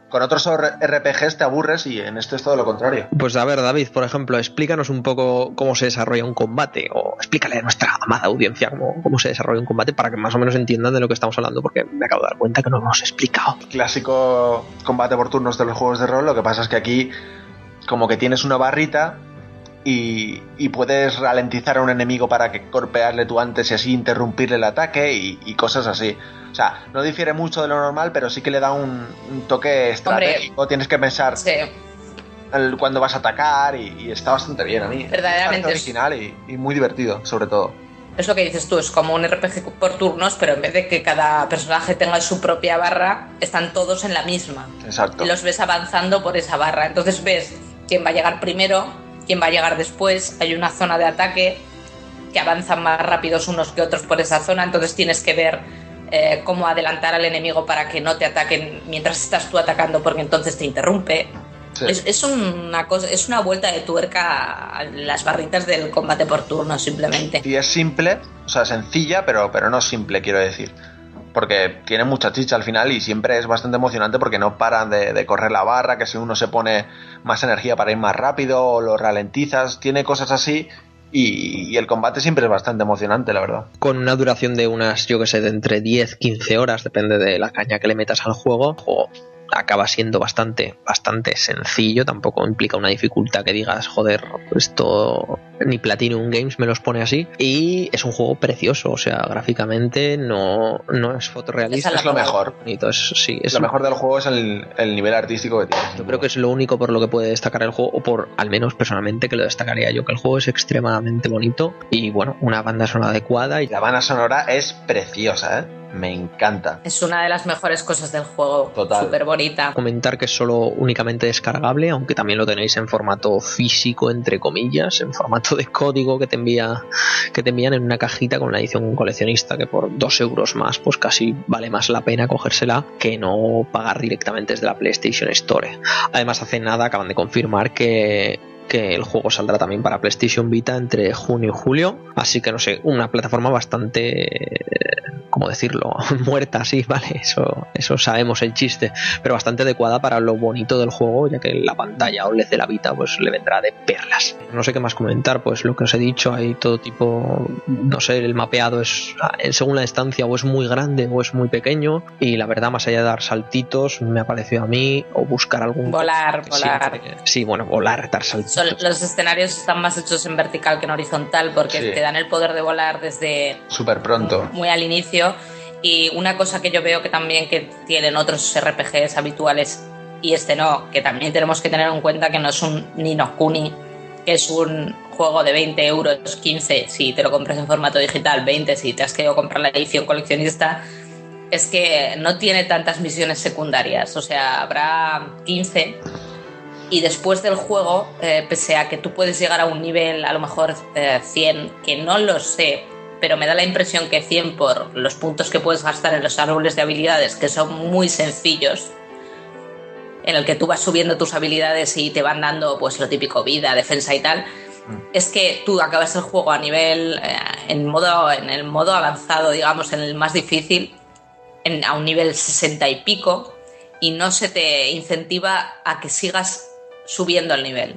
Con otros RPGs te aburres y en este es todo lo contrario. Pues a ver, David, por ejemplo, explícanos un poco cómo se desarrolla un combate, o explícale a nuestra amada audiencia cómo, cómo se desarrolla un combate para que más o menos entiendan de lo que estamos hablando, porque me acabo de dar cuenta que no lo hemos explicado. Clásico combate por turnos de los juegos de rol, lo que pasa es que aquí como que tienes una barrita y, y puedes ralentizar a un enemigo para que golpearle tú antes y así interrumpirle el ataque y, y cosas así. O sea, no difiere mucho de lo normal, pero sí que le da un, un toque estratégico. Tienes que pensar Sí, el- cuándo vas a atacar y, y está bastante bien a mí. Verdaderamente Me es- original y, y muy divertido, sobre todo. es lo que dices tú, es como un RPG por turnos, pero en vez de que cada personaje tenga su propia barra, están todos en la misma. Exacto. Y los ves avanzando por esa barra. Entonces ves quién va a llegar primero, quién va a llegar después. Hay una zona de ataque que avanzan más rápidos unos que otros por esa zona. Entonces tienes que ver eh, cómo adelantar al enemigo para que no te ataquen mientras estás tú atacando, porque entonces te interrumpe. Sí. Es, es una cosa, es una vuelta de tuerca a las barritas del combate por turno, simplemente. Y es simple, o sea, sencilla, pero, pero no simple, quiero decir. Porque tiene mucha chicha al final y siempre es bastante emocionante porque no paran de, correr la barra, que si uno se pone más energía para ir más rápido o lo ralentizas, tiene cosas así y, el combate siempre es bastante emocionante, la verdad. Con una duración de unas, yo que sé, de entre 10, 15 horas, depende de la caña que le metas al juego, juego acaba siendo bastante, bastante sencillo, tampoco implica una dificultad que digas, joder, esto ni Platinum Games me los pone así, y es un juego precioso, o sea, gráficamente no, no es fotorrealista, Esa Es lo mejor. bonito, es, sí, es lo mejor del juego es el, el nivel artístico que tiene. Yo creo que es lo único por lo que puede destacar el juego, o por al menos personalmente que lo destacaría yo, que el juego es extremadamente bonito y bueno, una banda sonora adecuada y La banda sonora es preciosa, ¿eh? Me encanta. Es una de las mejores cosas del juego. Total. Súper bonita. comentar que es solo únicamente descargable, aunque también lo tenéis en formato físico, entre comillas, en formato de código que te envía, que te envían en una cajita con la edición coleccionista, que por dos euros más, pues casi vale más la pena cogérsela que no pagar directamente desde la PlayStation Store. Además, hace nada acaban de confirmar que que el juego saldrá también para PlayStation Vita entre junio y julio, así que no sé, una plataforma bastante ¿cómo decirlo? Muerta, sí, vale, eso, eso sabemos el chiste, pero bastante adecuada para lo bonito del juego, ya que la pantalla OLED de la Vita pues le vendrá de perlas. No sé qué más comentar, pues lo que os he dicho, hay todo tipo, no sé, el mapeado es eh, según la distancia o es muy grande o es muy pequeño y la verdad más allá de dar saltitos me ha parecido a mí o buscar algún Volar, Sí, volar. Sí, bueno, volar, dar saltitos. Son- los escenarios están más hechos en vertical que en horizontal porque Sí. te dan el poder de volar desde Súper pronto. muy al inicio. Y una cosa que yo veo que también que tienen otros RPGs habituales y este no, que también tenemos que tener en cuenta que no es un Nino Kuni, que es un juego de 20 euros, 15 si te lo compras en formato digital, 20 si te has querido comprar la edición coleccionista, es que no tiene tantas misiones secundarias, o sea, habrá 15 y después del juego, eh, pese a que tú puedes llegar a un nivel, a lo mejor eh, 100, que no lo sé, pero me da la impresión que 100 por los puntos que puedes gastar en los árboles de habilidades, que son muy sencillos, en el que tú vas subiendo tus habilidades y te van dando pues lo típico vida, defensa y tal, es que tú acabas el juego a nivel, eh, en, modo, en el modo avanzado, digamos, en el más difícil, en- a un nivel 60 y pico, y no se te incentiva a que sigas subiendo el nivel.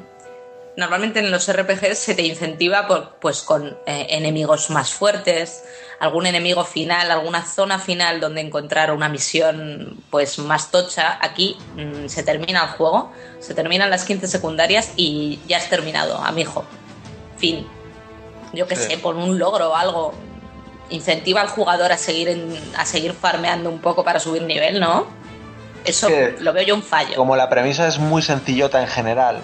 Normalmente en los RPGs se te incentiva por- pues con eh, enemigos más fuertes, algún enemigo final, alguna zona final donde encontrar una misión pues más tocha. Aquí mm, se termina el juego, se terminan las 15 secundarias y ya has terminado, amigo. Fin. Yo que Sí. sé, por un logro o algo. Incentiva al jugador a seguir en- a seguir farmeando un poco para subir nivel, ¿no? Eso Que- lo veo yo un fallo. Como la premisa es muy sencillota en general,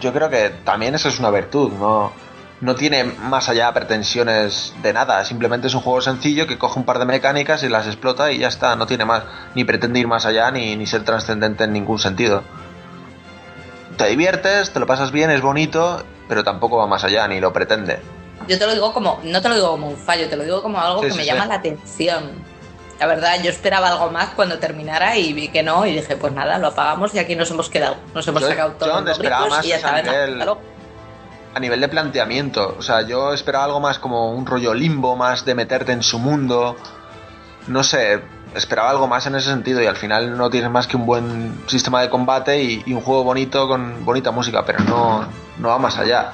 yo creo que también eso es una virtud, no, no tiene más allá pretensiones de nada, simplemente es un juego sencillo que coge un par de mecánicas y las explota y ya está, no tiene más, ni pretende ir más allá ni, ni ser trascendente en ningún sentido. Te diviertes, te lo pasas bien, es bonito, pero tampoco va más allá, ni lo pretende. Yo te lo digo como, no te lo digo como un fallo, te lo digo como algo Sí, que sí, me sí. llama la atención. La verdad, yo esperaba algo más cuando terminara y vi que no, y dije, pues nada, lo apagamos y aquí nos hemos quedado. Nos hemos Yo- sacado todos los esperaba más y ya a nivel- a nivel de planteamiento. O sea, yo esperaba algo más como un rollo limbo, más de meterte en su mundo. No sé, esperaba algo más en ese sentido y al final no tienes más que un buen sistema de combate y, y un juego bonito con bonita música, pero no, no va más allá.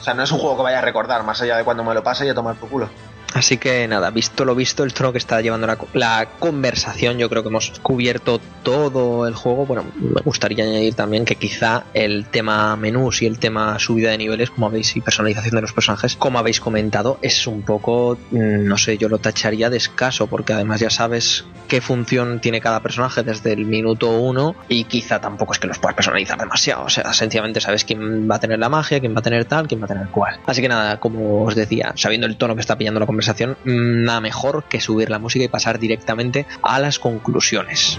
O sea, no es un juego que vaya a recordar más allá de cuando me lo pase y a tomar por culo. Así que nada, visto lo visto, el tono que está llevando la, la conversación, yo creo que hemos cubierto todo el juego. Bueno, me gustaría añadir también que quizá el tema menús y el tema subida de niveles, como habéis, y personalización de los personajes, como habéis comentado, es un poco, mm, no sé, yo lo tacharía de escaso, porque además ya sabes qué función tiene cada personaje desde el minuto uno y quizá tampoco es que los puedas personalizar demasiado. O sea, sencillamente sabes quién va a tener la magia, quién va a tener tal, quién va a tener cual. Así que nada, como os decía, sabiendo el tono que está pillando la conversación, mm, nada mejor que subir la música y pasar directamente a las conclusiones.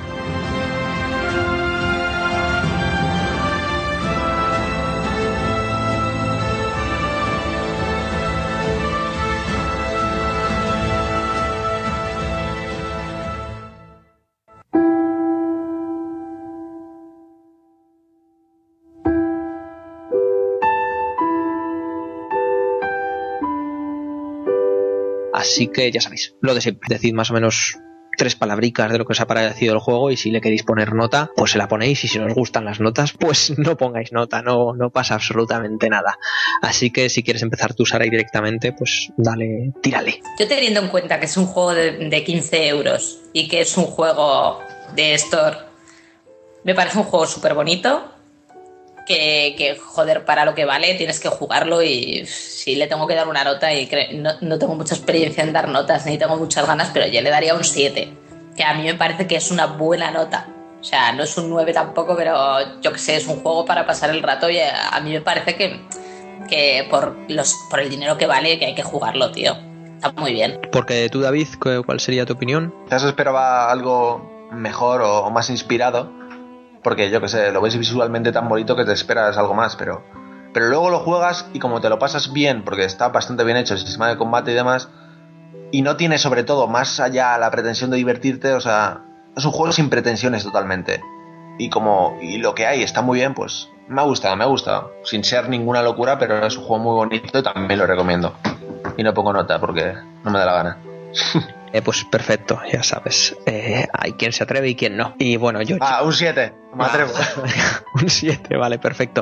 Así que ya sabéis, lo de siempre, decid más o menos tres palabricas de lo que os ha parecido el juego y si le queréis poner nota, pues se la ponéis y si no os gustan las notas, pues no pongáis nota, no, no pasa absolutamente nada. Así que si quieres empezar tú, Sara, y directamente, pues dale, tírale. Yo teniendo en cuenta que es un juego de, de 15 euros y que es un juego de Store, me parece un juego súper bonito. Que, que, joder, para lo que vale, tienes que jugarlo y sí le tengo que dar una nota y no, no tengo mucha experiencia en dar notas, ni tengo muchas ganas, pero yo le daría un 7, que a mí me parece que es una buena nota. O sea, no es un 9 tampoco, pero yo que sé, es un juego para pasar el rato y a, a mí me parece que, que por, los, por el dinero que vale, que hay que jugarlo, tío. Está muy bien. Porque tú, David, ¿cu- ¿cuál sería tu opinión? Quizás esperaba algo mejor o más inspirado, porque yo que sé, lo ves visualmente tan bonito que te esperas algo más, pero, pero luego lo juegas y como te lo pasas bien, porque está bastante bien hecho el sistema de combate y demás, y no tiene sobre todo más allá la pretensión de divertirte, o sea, es un juego sin pretensiones totalmente. Y como y lo que hay está muy bien, pues me ha gustado, me ha gustado. Sin ser ninguna locura, pero es un juego muy bonito y también lo recomiendo. Y no pongo nota porque no me da la gana. Eh, pues perfecto, ya sabes. Eh, hay quien se atreve y quien no. Y bueno, yo... Ah, un 7, me atrevo. un 7, vale, perfecto.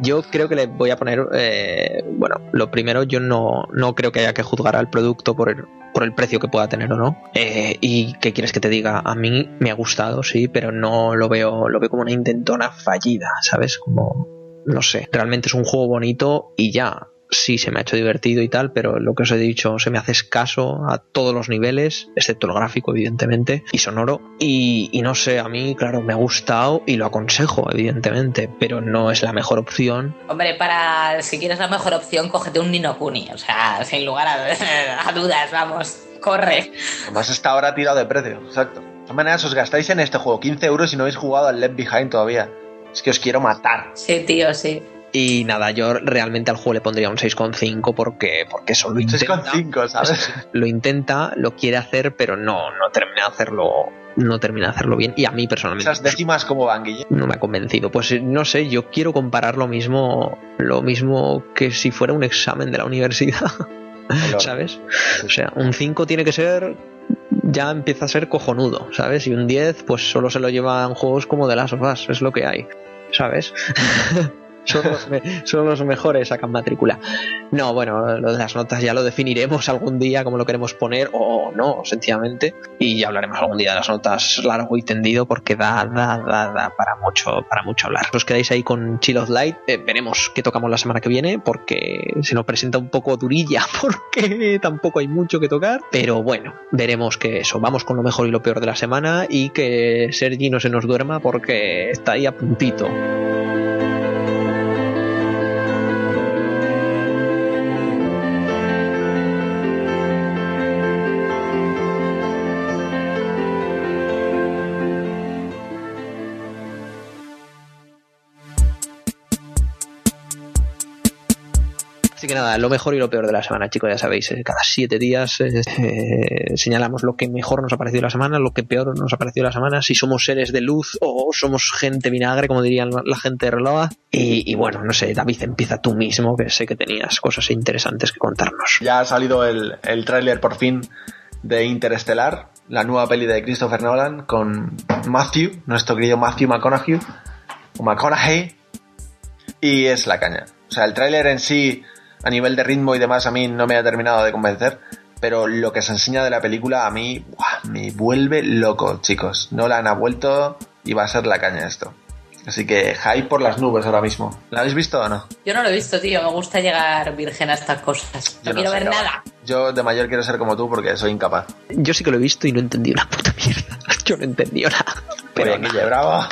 Yo creo que le voy a poner, eh, bueno, lo primero, yo no, no creo que haya que juzgar al producto por el, por el precio que pueda tener o no. Eh, y qué quieres que te diga, a mí me ha gustado, sí, pero no lo veo, lo veo como una intentona fallida, ¿sabes? Como, no sé, realmente es un juego bonito y ya. Sí, se me ha hecho divertido y tal, pero lo que os he dicho, se me hace escaso a todos los niveles, excepto el gráfico, evidentemente, y sonoro. Y, y no sé, a mí, claro, me ha gustado y lo aconsejo, evidentemente, pero no es la mejor opción. Hombre, para si quieres la mejor opción, cógete un Nino Kuni. O sea, sin lugar a, a dudas, vamos, corre. Además está ahora tirado de precio, exacto. De todas maneras, os gastáis en este juego 15 euros y no habéis jugado al Left Behind todavía. Es que os quiero matar. Sí, tío, sí. Y nada, yo realmente al juego le pondría un 6,5 porque, porque eso lo intenta. 6,5, ¿sabes? Lo intenta, lo quiere hacer, pero no, no termina de hacerlo. No termina de hacerlo bien. Y a mí personalmente. Esas décimas como van, Guille. no me ha convencido. Pues eh, no sé, yo quiero comparar lo mismo, lo mismo que si fuera un examen de la universidad, ¿sabes? O sea, un 5 tiene que ser ya empieza a ser cojonudo, ¿sabes? Y un 10 pues solo se lo llevan juegos como de las sofás, es lo que hay, ¿sabes? son, los me- son los mejores, sacan matrícula. No, bueno, lo de las notas ya lo definiremos algún día como lo queremos poner o no, sencillamente. Y ya hablaremos algún día de las notas largo y tendido porque da, da, da, da para mucho, para mucho hablar. Os quedáis ahí con Chill of Light, eh, veremos qué tocamos la semana que viene porque se nos presenta un poco durilla porque tampoco hay mucho que tocar. Pero bueno, veremos que eso, vamos con lo mejor y lo peor de la semana y que Sergi no se nos duerma porque está ahí a puntito. Así que nada, lo mejor y lo peor de la semana, chicos, ya sabéis, eh, cada siete días eh, eh, señalamos lo que mejor nos ha parecido la semana, lo que peor nos ha parecido la semana, si somos seres de luz o somos gente vinagre, como dirían la- gente de Reloa. Y, y bueno, no sé, David, empieza tú mismo, que sé que tenías cosas interesantes que contarnos. Ya ha salido el, el tráiler por fin de Interestelar, la nueva peli de Christopher Nolan con Matthew, nuestro querido Matthew McConaughey, o McConaughey, y es la caña. O sea, el tráiler en sí, a nivel de ritmo y demás, a mí no me ha terminado de convencer, pero lo que se enseña de la película a mí me vuelve loco, chicos. Nolan ha vuelto y va a ser la caña esto. Así que hype por las nubes ahora mismo. ¿La habéis visto o no? Yo no lo he visto, tío. Me gusta llegar virgen a estas cosas. No, quiero ver nada. Yo de mayor quiero ser como tú porque soy incapaz. Yo sí que lo he visto y no entendí una puta mierda. Yo no entendí nada. Pero Oye, Guille, bravo.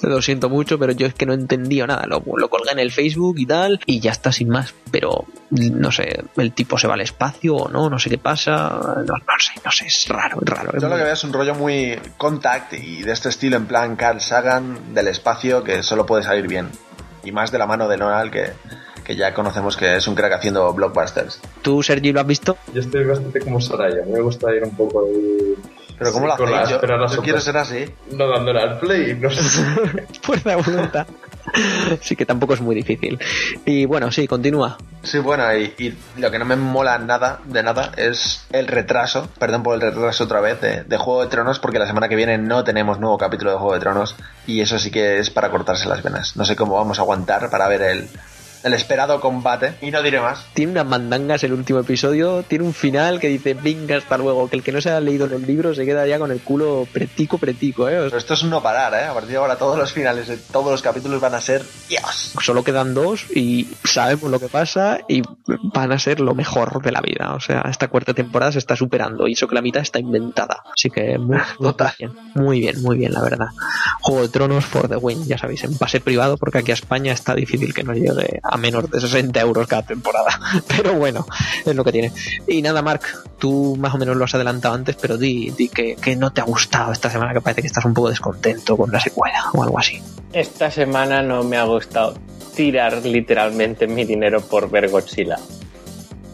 Lo siento mucho, pero yo es que no entendí nada. Lo, lo colgué en el Facebook y tal, y ya está sin más. Pero no sé, el tipo se va al espacio o no, no sé qué pasa. No, no sé, no sé, es raro, es raro. es Yo lo muy- que veo es un rollo muy contact y de este estilo en plan Carl Sagan del espacio que solo puede salir bien. Y más de la mano de Nolan que, que ya conocemos que es un crack haciendo blockbusters. ¿Tú, Sergi, lo has visto? Yo estoy bastante como Soraya, me gusta ir un poco ahí. Pero ¿cómo sí, lo hacéis? Yo, yo quiero ser así. No dándole al play, no sé. Fuerza de voluntad. sí que tampoco es muy difícil. Y bueno, sí, continúa. Sí, bueno, y, y lo que no me mola nada, de nada, es el retraso, perdón por el retraso otra vez, de, de Juego de Tronos, porque la semana que viene no tenemos nuevo capítulo de Juego de Tronos, y eso sí que es para cortarse las venas. No sé cómo vamos a aguantar para ver el, el esperado combate, y no diré más. Tiene unas mandangas el último episodio, tiene un final que dice, venga, hasta luego, que el que no se ha leído los libros se queda ya con el culo pretico, pretico, ¿eh? Pero esto es no parar, ¿eh? A partir de ahora todos los finales de todos los capítulos van a ser Dios. solo quedan dos y sabemos lo que pasa y van a ser lo mejor de la vida. O sea, esta cuarta temporada se está superando y eso que la mitad está inventada. Así que muy, muy bien, muy bien, muy bien, la verdad. Juego de Tronos for the win, ya sabéis, en pase privado porque aquí a España está difícil que nos llegue a menos de 60 euros cada temporada. Pero bueno, es lo que tiene. Y nada, Mark, tú más o menos lo has adelantado antes, pero di, di que, que no te ha gustado esta semana, que parece que estás un poco descontento con la secuela o algo así. Esta semana no me ha gustado tirar literalmente mi dinero por ver Godzilla.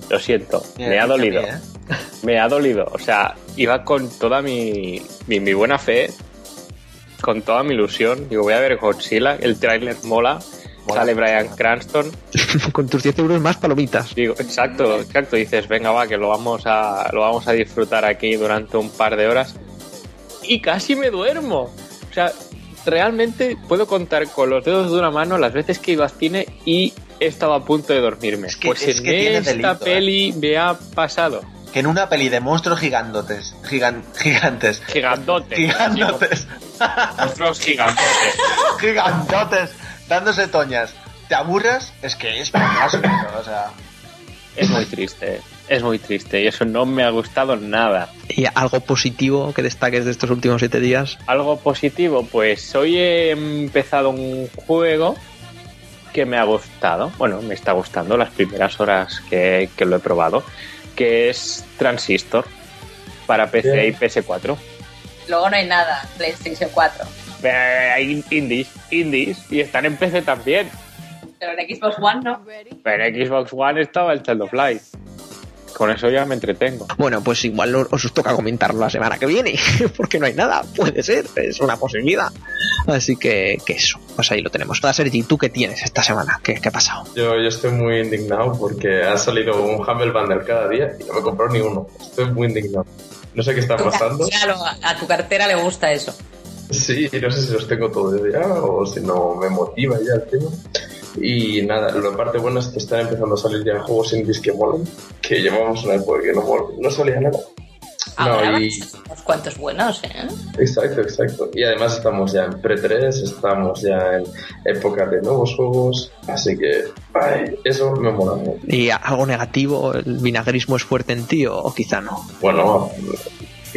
Lo siento, me ha dolido. ¿eh? Me ha dolido. O sea, iba con toda mi, mi, mi buena fe, con toda mi ilusión. Digo, voy a ver Godzilla, el tráiler mola. Mola. Sale Brian Cranston. Con tus 10 euros más palomitas. Digo, exacto, exacto. Dices, venga, va, que lo vamos a, lo vamos a disfrutar aquí durante un par de horas. Y casi me duermo. O sea, realmente puedo contar con los dedos de una mano las veces que iba al cine y he estado a punto de dormirme. Es que- pues es en que esta delito, ¿eh? peli me ha pasado. Que en una peli de monstruos gigantotes, gigan- gigantes, Gigantote. gigantotes, Monstruos gigantes. gigantotes, dándose toñas, te aburras, es que es eso, o sea... Es muy triste. Es muy triste y eso no me ha gustado nada. ¿Y algo positivo que destaques de estos últimos 7 días? Algo positivo, pues hoy he empezado un juego que me ha gustado. Bueno, me está gustando las primeras horas que, que lo he probado, que es Transistor para PC Bien. y PS4. Luego no hay nada, PlayStation 4. Hay indies, indies, y están en PC también. Pero en Xbox One no. Pero en Xbox One estaba el Child of Light. Con eso ya me entretengo. Bueno, pues igual os toca comentarlo la semana que viene, porque no hay nada, puede ser, es una posibilidad. Así que, que eso, pues ahí lo tenemos. Para Sergi, ¿tú qué tienes esta semana? ¿Qué, qué ha pasado? Yo, yo estoy muy indignado porque ha salido un Humble Bundle cada día y no me compró ni uno. Estoy muy indignado. No sé qué está pasando. Claro, a tu cartera le gusta eso. Sí, no sé si los tengo todos ya o si no me motiva ya el tema. Y nada, la parte buena es que están empezando a salir ya juegos indies que molan, que llevamos una época que no, no salía nada. Ahora No, y, unos cuantos buenos, ¿eh? exacto, exacto. Y además estamos ya en pre-3, estamos ya en época de nuevos juegos, así que ay, eso me mola mucho. ¿Y algo negativo? ¿El vinagrismo es fuerte en ti o, o quizá no? Bueno,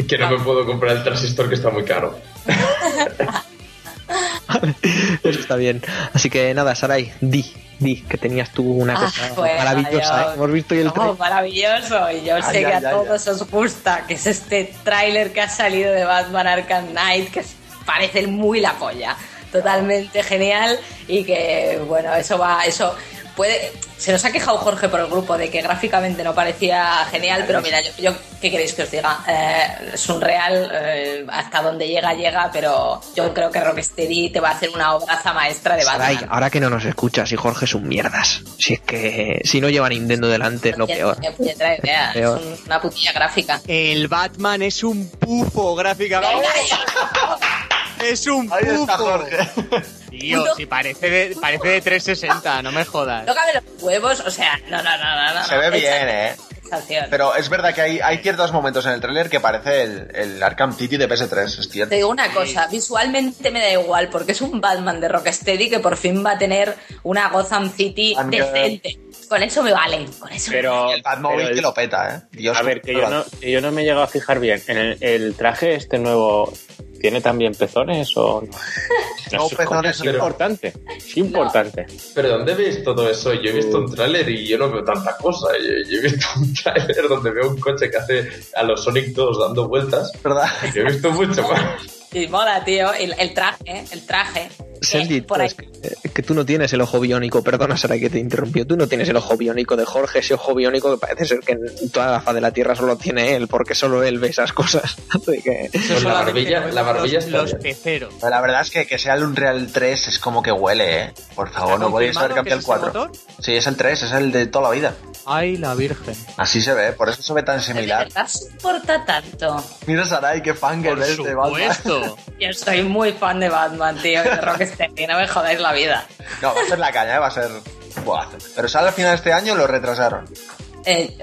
que no me puedo comprar el transistor que está muy caro. Eso está bien. Así que nada, Sarai, di, di que tenías tú una Ah, cosa pues, maravillosa. ¿eh? Hemos visto hoy el No, maravilloso. Y yo Ay, sé que a todos os gusta, que es este tráiler que ha salido de Batman Arkham Knight, que parece muy la polla. Totalmente genial y que, bueno, eso va, eso puede... Se nos ha quejado Jorge por el grupo de que gráficamente no parecía genial, pero mira, yo, yo- ¿qué queréis que os diga? Eh, es un real, eh, hasta donde llega, llega, pero yo creo que Rocksteady te va a hacer una obraza maestra de Sarai, Batman. ahora que no nos escuchas y Jorge es un mierdas. Si es que si no lleva Nintendo delante es lo peor. es una putilla gráfica. El Batman es un pufo gráficamente. Es un Ahí pufo. está Jorge. Tío, si parece de, parece de 360, no me jodas. Tócame los huevos, o sea, no, no, no, no. no Se ve no, bien, eh. Pero es verdad que hay, hay ciertos momentos en el tráiler que parece el, el Arkham City de PS3, es cierto. Te digo una cosa, visualmente me da igual, porque es un Batman de Rocksteady que por fin va a tener una Gotham City decente. Con eso me vale, con eso me Pero, el Batmóvil pero el- que lo peta, ¿eh? Dios, a ver, que yo, no, que yo no me he llegado a fijar bien. ¿En el, el traje este nuevo tiene también pezones o no? No, es, pezones, es pero- importante. Es importante. Pero ¿dónde veis todo eso? Yo he visto un tráiler y yo no veo tanta cosa. Yo, yo he visto un tráiler donde veo un coche que hace a los Sonic 2 dando vueltas. ¿verdad? Yo he visto mucho más. Y mola, tío, el, el traje, el traje. Sergi, Eh, pues, que, que tú no tienes el ojo biónico, perdona Sarai que te interrumpió, tú no tienes el ojo biónico de Jorge, ese ojo biónico que parece ser que en toda la faz de la Tierra solo tiene él, porque solo él ve esas cosas. Así que... Pues la barbilla- la barbilla los, peceros. Pero la verdad es que que sea el Unreal 3 es como que huele, ¿eh? Por favor, no podéis haber cambiado el 4. motor? Sí, es el 3, es el de toda la vida. Ay, la virgen. Así se ve, por eso se ve tan ¿De similar. verdad soporta tanto? Mira Sarai, qué fangirl Por es de Batman. Yo soy muy fan de Batman, tío, y Rocksteady, no me jodáis la vida. No, va a ser la caña, ¿eh? va a ser... Buah. Pero sale al final de este año lo retrasaron. Eh,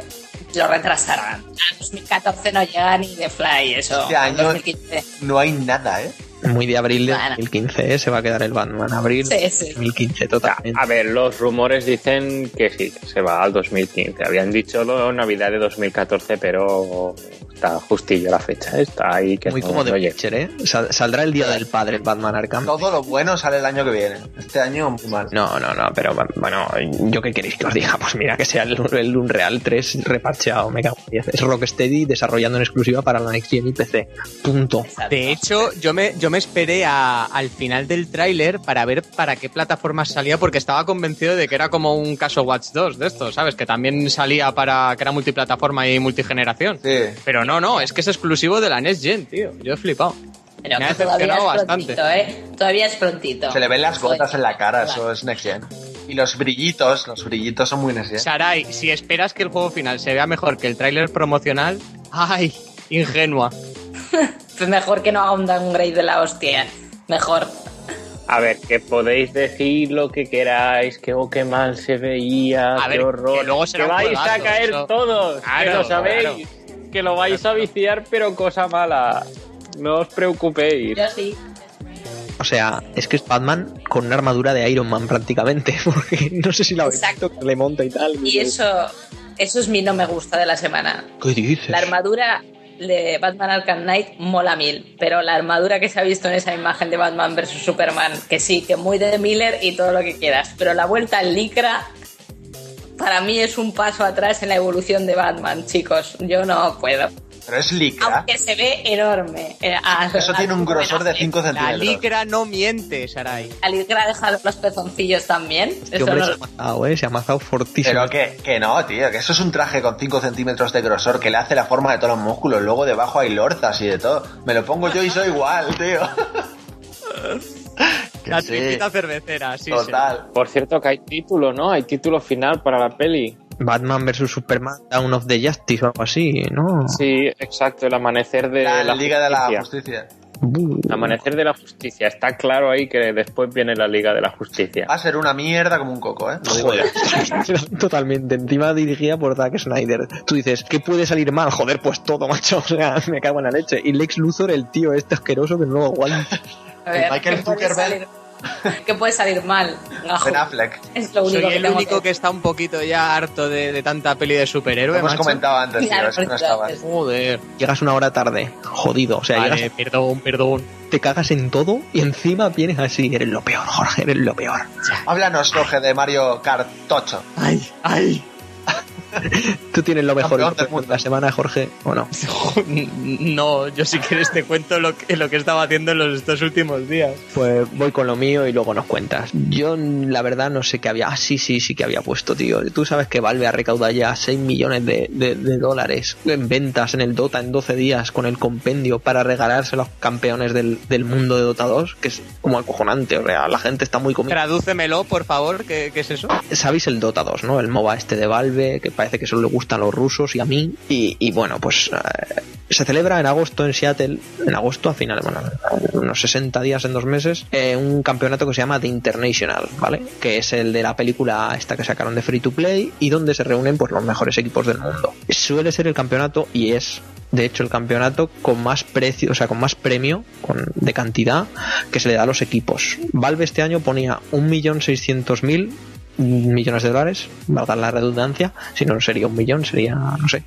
lo retrasarán. A 2014 no llega ni de Fly, eso. Este año- 2015. No hay nada, ¿eh? Muy de abril de Bueno. 2015 ¿eh? se va a quedar el Batman. Abril Sí, sí. 2015, totalmente. A ver, los rumores dicen que sí, que se va al 2015. Habían dicho lo- Navidad de 2014, pero está justillo la fecha. Está ahí que Muy no, como de no. Witcher, ¿eh? Sal- saldrá el día del padre Batman Arkham. Todo lo bueno sale el año que viene. Este año muy mal. No, no, no, pero bueno, ¿yo qué queréis que os diga? Pues mira, que sea el, el Unreal 3 reparcheado, me cago en 10. Es Rocksteady desarrollando en exclusiva para la Next Gen y PC. Punto. Exacto. De hecho, yo me, yo me esperé a- al final del tráiler para ver para qué plataformas salía, porque estaba convencido de que era como un caso Watch 2 de estos, ¿sabes? Que también salía para que era multiplataforma y multigeneración. Sí. Pero no, no, es que es exclusivo de la Next Gen, tío. Yo he flipado. Pero Me ha que todavía es decepcionado bastante. prontito, ¿eh? Todavía es prontito. Se le ven las gotas en la cara, eso es Next Gen. Y los brillitos, los brillitos son muy Next Gen. Sarai, si esperas que el juego final se vea mejor que el tráiler promocional, ¡ay! Ingenua. Pues mejor que no haga un downgrade de la hostia. Mejor. A ver, que podéis decir lo que queráis, que oh, qué mal se veía, A qué ver, horror. que luego será un vais a caer eso. todos, que Claro, lo sabéis, que lo vais a viciar, pero cosa mala. No os preocupéis. Yo sí. O sea, es que es Batman con una armadura de Iron Man prácticamente, porque no sé si la habéis Exacto. visto que le monta y tal. Y eso, eso es mi no me gusta de la semana. ¿Qué dices? La armadura de Batman Arkham Knight mola mil, pero la armadura que se ha visto en esa imagen de Batman vs Superman, que sí, que muy de Miller y todo lo que quieras, pero la vuelta al Lycra para mí es un paso atrás en la evolución de Batman, chicos. Yo no puedo. Pero es licra. Aunque se ve enorme. Eh, a- Eso tiene un grosor de bueno, 5 La centímetros. licra no miente, Sarai. La Lycra deja los pezoncillos también. Este Eso hombre no- se ha matado, ¿eh? Se ha matado fortísimo. Pero que, que no, tío, que eso es un traje con 5 centímetros de grosor que le hace la forma de todos los músculos. Luego debajo hay lorzas y de todo. Me lo pongo yo y soy igual, tío. La sí, tripita cervecera, sí, Total. Por cierto, que hay título, ¿no? Hay título final para la peli. Batman vs Superman, Down of the Justice o algo así, ¿no? Sí, exacto, el amanecer de La, la, Liga de la Justicia. Justicia. Uh, El amanecer de la justicia. Está claro ahí que después viene la Liga de la Justicia. Va a ser una mierda como un coco, ¿eh? Lo digo ya. totalmente. Encima dirigida por Zack Snyder. Tú dices, ¿qué puede salir mal? Joder, pues todo, macho. O sea, me cago en la leche. Y Lex Luthor, el tío este asqueroso que no lo aguanta. A ver, Michael ¿qué puede Zuckerberg. salir- ¿Qué puede salir mal? Gajo. Ben Affleck. Es lo único Soy que el tengo único que está un poquito ya harto de, de tanta peli de Lo superhéroe, hemos macho. comentado antes, tío, Claro, es que no estabas. es- Joder. Llegas una hora tarde, jodido. O sea, Vale, llegas, perdón, perdón. te cagas en todo y encima vienes así. Eres lo peor, Jorge, eres lo peor. Háblanos, Jorge, de Mario Kart Tocho. Ay, ay. Tú tienes lo mejor de la semana, Jorge, ¿o no? No, yo si quieres te cuento lo que, lo que estaba haciendo en los estos últimos días. Pues voy con lo mío y luego nos cuentas. Yo, la verdad, no sé qué había. Ah, sí, sí, sí que había puesto, tío. Tú sabes que Valve ha recaudado ya 6 millones de, de- de dólares en ventas en el Dota en 12 días con el compendio para regalarse a los campeones del, del mundo de Dota 2, que es como acojonante. O sea, la gente está muy comida. Tradúcemelo, por favor, ¿qué, qué es eso? Sabéis el Dota 2, ¿no? El MOBA este de Valve, que parece que solo le gustan a los rusos y a mí. Y, y bueno, pues eh, se celebra en agosto en Seattle, en agosto a finales, bueno, unos 60 días en dos meses, eh, un campeonato que se llama The International, ¿vale? Que es el de la película esta que sacaron de Free to Play y donde se reúnen pues los mejores equipos del mundo. Suele ser el campeonato y es de hecho el campeonato con más precio, o sea, con más premio con, de cantidad que se le da a los equipos. Valve este año ponía 1.600.000 millones de dólares, valga la redundancia, si no sería un millón, sería, no sé.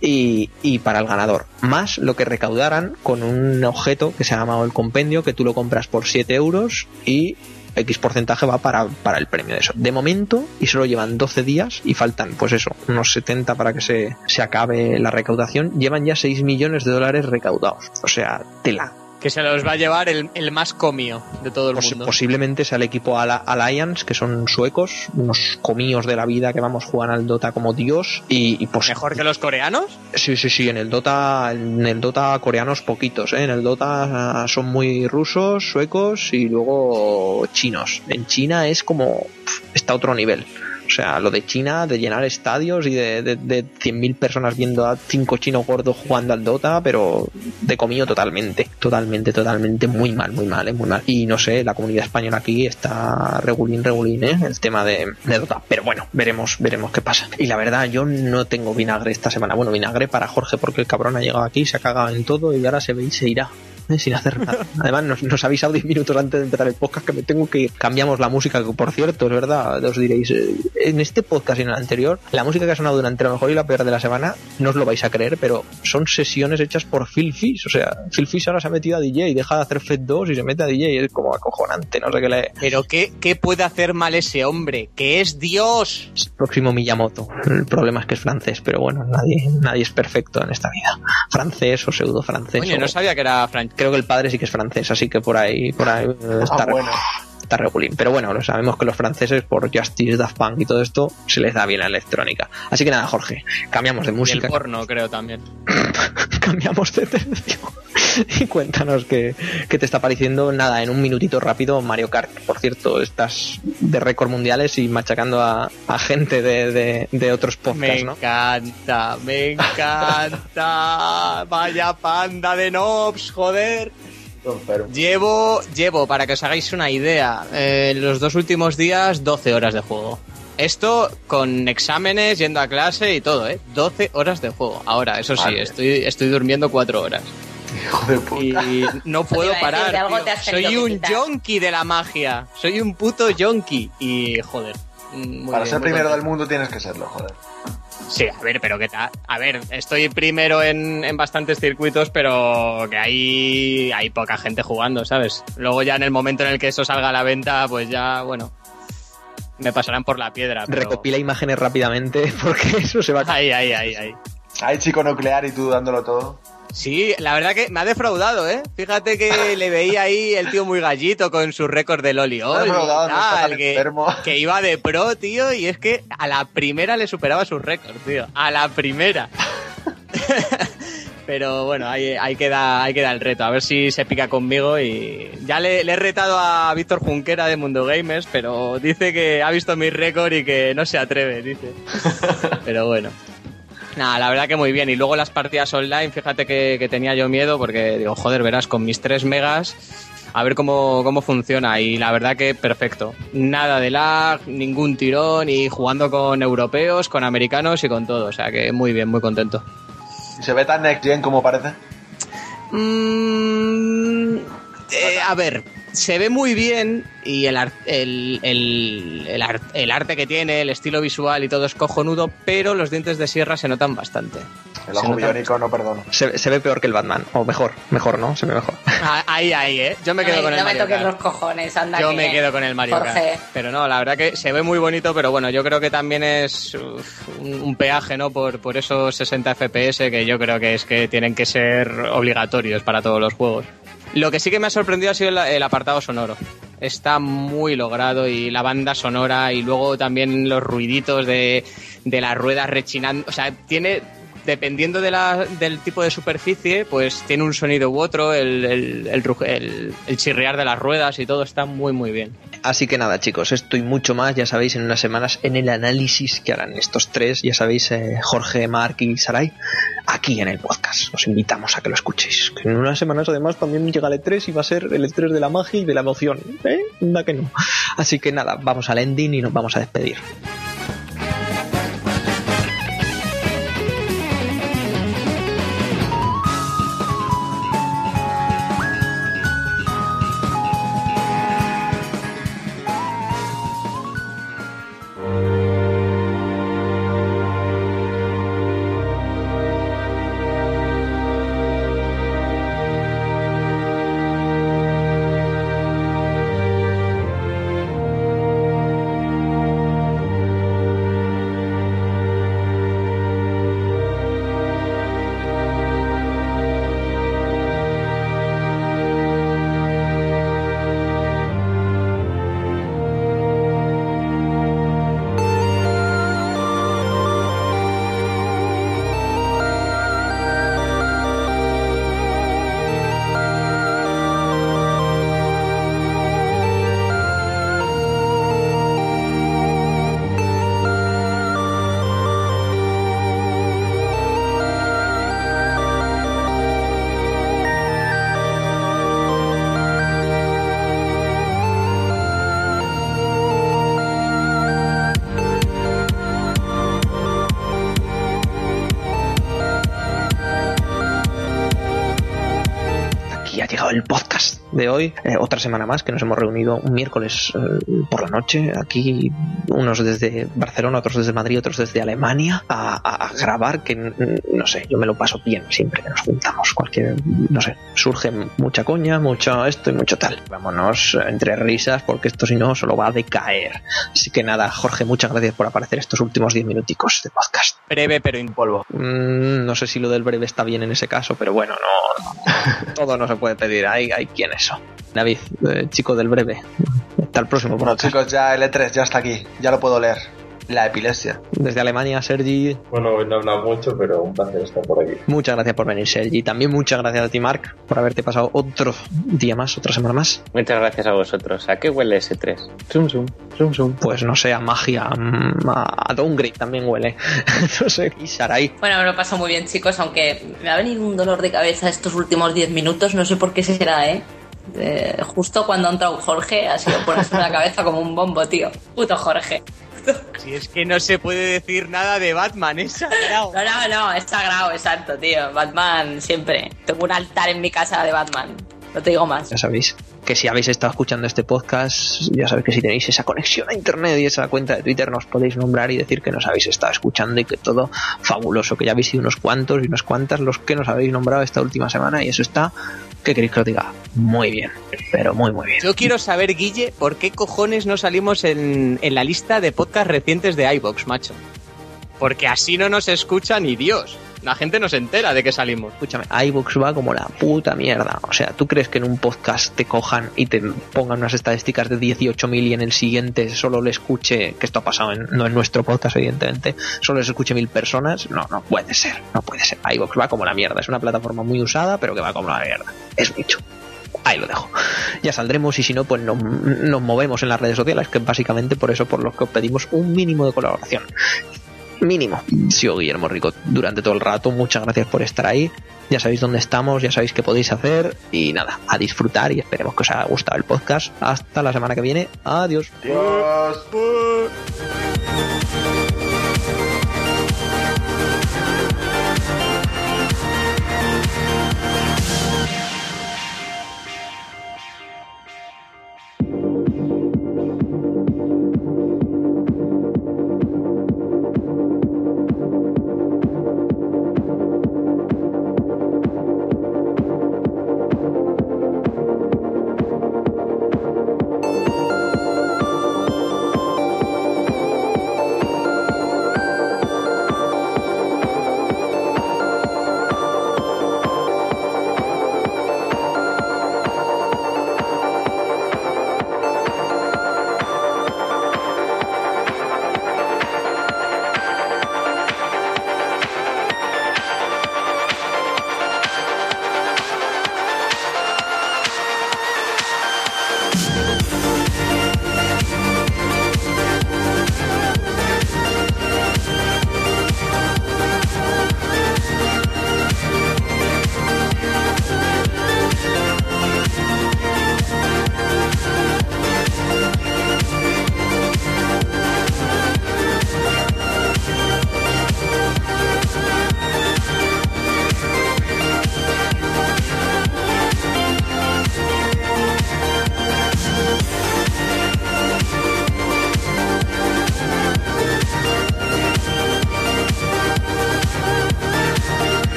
Y, y para el ganador, más lo que recaudaran con un objeto que se ha llamado el compendio, que tú lo compras por 7 euros y X porcentaje va para, para el premio de eso. De momento, y solo llevan 12 días y faltan, pues eso, unos 70 para que se, se acabe la recaudación, llevan ya 6 millones de dólares recaudados. O sea, tela. Que se los va a llevar el, el más comio de todo el mundo. posiblemente sea el equipo Alliance, que son suecos, unos comíos de la vida que vamos jugar al Dota como Dios y, y pues ¿Mejor que los coreanos? sí sí sí en el Dota en el Dota coreanos poquitos ¿eh? en el Dota ah, son muy rusos suecos y luego chinos en China es como está a otro nivel o sea, lo de China, de llenar estadios y de, de, de 100.000 personas viendo a cinco chinos gordos jugando al Dota, pero de comido totalmente, totalmente, totalmente, muy mal, muy mal, ¿eh? muy mal. Y no sé, la comunidad española aquí está regulín, regulín, ¿eh? el tema de, de Dota. Pero bueno, veremos, veremos qué pasa. Y la verdad, yo no tengo vinagre esta semana. Bueno, vinagre para Jorge, porque el cabrón ha llegado aquí, se ha cagado en todo y ahora se ve y se irá. ¿Eh? sin hacer nada. Además, nos, nos ha avisado 10 minutos antes de empezar el podcast que me tengo que ir. Cambiamos la música, que por cierto, es verdad, os diréis, eh, en este podcast y en el anterior, la música que ha sonado durante la mejor y la peor de la semana, no os lo vais a creer, pero son sesiones hechas por Phil Fish. O sea, Phil Fish ahora se ha metido a DJ, deja de hacer Fed 2 y se mete a DJ. Es como acojonante, no sé qué le. Pero ¿qué, ¿qué puede hacer mal ese hombre? ¡Que es Dios! Es el próximo Miyamoto. El problema es que es francés, pero bueno, nadie, nadie es perfecto en esta vida. Francés o pseudo francés. Oye, o- no sabía que era francés. Creo que el padre sí que es francés, así que por ahí, por ahí eh, está, Ah, bueno. está regulín. Pero bueno, lo sabemos que los franceses, por Justice, Daft Punk y todo esto, se les da bien la electrónica. Así que nada, Jorge, cambiamos de Y el música. porno, creo también. cambiamos de tercio. Y cuéntanos qué, qué te está pareciendo. Nada, en un minutito rápido, Mario Kart. Por cierto, estás de récord mundiales y machacando a, a gente de, de- de otros Me podcasts, ¿no? encanta, me encanta. Vaya panda de nobs, joder. Llevo, llevo, para que os hagáis una idea, eh, los dos últimos días 12 horas de juego. Esto con exámenes, yendo a clase y todo, ¿eh? 12 horas de juego. Ahora, eso sí, Vale. estoy, estoy durmiendo 4 horas. Hijo de puta. Y no puedo parar. algo te has Soy un yonki de la magia. Soy un puto yonki. Y joder. mm, muy Para bien, ser muy primero del mundo tienes que serlo, joder. Sí, a ver, pero que tal. A ver, estoy primero en, en bastantes circuitos, pero que hay, hay poca gente jugando, ¿sabes? Luego ya en el momento en el que eso salga a la venta, pues ya, bueno, me pasarán por la piedra. Pero... Recopila imágenes rápidamente porque eso se va a Ahí, ahí, ahí, ahí. Hay chico nuclear y tú dándolo todo. Sí, la verdad que me ha defraudado, ¿eh? Fíjate que le veía ahí el tío muy gallito con su récord del Oli Me ha Oli y defraudado, no está tal, que, que iba de pro, tío, y es que a la primera le superaba sus récords, tío. A la primera. Pero bueno, ahí, ahí, queda, ahí queda el reto. A ver si se pica conmigo y ya le, le he retado a Víctor Junquera de Mundo Gamers, pero dice que ha visto mi récord y que no se atreve, dice. Pero bueno. Nada, la verdad que muy bien. Y luego las partidas online, fíjate que, que tenía yo miedo porque digo, joder, verás, con mis 3 megas, a ver cómo, cómo funciona. Y la verdad que perfecto. Nada de lag, ningún tirón y jugando con europeos, con americanos y con todo. O sea que muy bien, muy contento. ¿Y se ve tan next gen como parece? Mm, eh, a ver, se ve muy bien y el, ar- el, el, el ar- el arte que tiene, el estilo visual y todo es cojonudo, pero los dientes de sierra se notan bastante. El ojo biónico no perdono. Se, se ve peor que el Batman, o mejor, mejor, ¿no? Se ve mejor. Ah, Ahí, ahí, ¿eh? Yo me quedo no con me, el no me Mario toques Kart. los cojones, anda. Yo que- me quedo con el Mario Jorge. Kart. Pero no, la verdad que se ve muy bonito, pero bueno, yo creo que también es uf, un, un peaje, ¿no? Por, por esos 60 FPS que yo creo que es que tienen que ser obligatorios para todos los juegos. Lo que sí que me ha sorprendido ha sido el, apartado sonoro. Está muy logrado y la banda sonora y luego también los ruiditos de, de las ruedas rechinando. O sea, tiene, dependiendo de la- del tipo de superficie, pues tiene un sonido u otro, el, chirriar de las ruedas y todo está muy, muy bien. Así que nada, chicos, esto y mucho más, ya sabéis, en unas semanas en el análisis que harán estos tres, ya sabéis, eh, Jorge, Mark y Sarai, aquí en el podcast. Os invitamos a que lo escuchéis. En unas semanas, además, también llega el E3 y va a ser el E3 de la magia y de la emoción. ¿Eh? Que no. Así que nada, vamos al ending y nos vamos a despedir. De hoy. Eh, otra semana más que nos hemos reunido un miércoles eh, por la noche. Aquí unos desde Barcelona, otros desde Madrid, otros desde Alemania a, grabar. Que no sé, yo me lo paso bien siempre que nos juntamos. Cualquier, no sé, surge mucha coña, mucho esto y mucho tal. Vámonos entre risas porque esto si no solo va a decaer. Así que nada, Jorge, muchas gracias por aparecer estos últimos 10 minuticos de podcast. Breve pero in- Polvo. Mm, no sé si lo del breve está bien en ese caso, pero bueno, no, no. todo no se puede pedir. Hay, hay quien eso. David, eh, chico del breve. Hasta el próximo Bueno, podcast. chicos, ya el E3 ya está aquí. Ya lo puedo leer. La epilepsia. Desde Alemania, Sergi, Bueno, hoy no he hablado mucho, pero un placer estar por aquí. muchas gracias por venir, Sergi. También muchas gracias a ti, Mark, por haberte pasado otro día más, otra semana más. Muchas gracias a vosotros. ¿A qué huele ese 3? Zoom, zoom, zoom, zoom. Pues no sé, a magia, mm, a, a downgrade también huele. no sé, y Sarai. Bueno, me lo paso muy bien, chicos, aunque me ha venido un dolor de cabeza estos últimos 10 minutos, no sé por qué será, ¿eh? Eh, justo cuando ha entrado Jorge, ha sido ponerse la cabeza como un bombo, tío. Puto Jorge. Si es que no se puede decir nada de Batman, es sagrado. No, no, no, es sagrado, exacto, tío. Batman siempre. Tengo un altar en mi casa de Batman. No te digo más. Ya sabéis que si habéis estado escuchando este podcast, ya sabéis que si tenéis esa conexión a internet y esa cuenta de Twitter, nos podéis nombrar y decir que nos habéis estado escuchando y que todo fabuloso, que ya habéis sido unos cuantos y unas cuantas los que nos habéis nombrado esta última semana y eso está, ¿qué queréis que os diga? Muy bien, pero muy, muy bien. Yo quiero saber, Guille, ¿por qué cojones no salimos en, en la lista de podcast recientes de iBox, macho? Porque así no nos escucha ni Dios. La gente no se entera de que salimos. Escúchame, iVoox va como la puta mierda. O sea, ¿tú crees que en un podcast te cojan y te pongan unas estadísticas de 18.000 y en el siguiente solo le escuche, que esto ha pasado en- no en nuestro podcast, evidentemente, solo les escuche mil personas? No, no puede ser, no puede ser. iVoox va como la mierda. Es una plataforma muy usada, pero que va como la mierda. Es mucho. Ahí lo dejo. Ya saldremos y si no, pues nos, nos movemos en las redes sociales, que básicamente por eso por lo que os pedimos un mínimo de colaboración mínimo. Sigo Guillermo Rico durante todo el rato. Muchas gracias por estar ahí. Ya sabéis dónde estamos, ya sabéis qué podéis hacer. Y nada, a disfrutar y esperemos que os haya gustado el podcast. Hasta la semana que viene. Adiós. Adiós.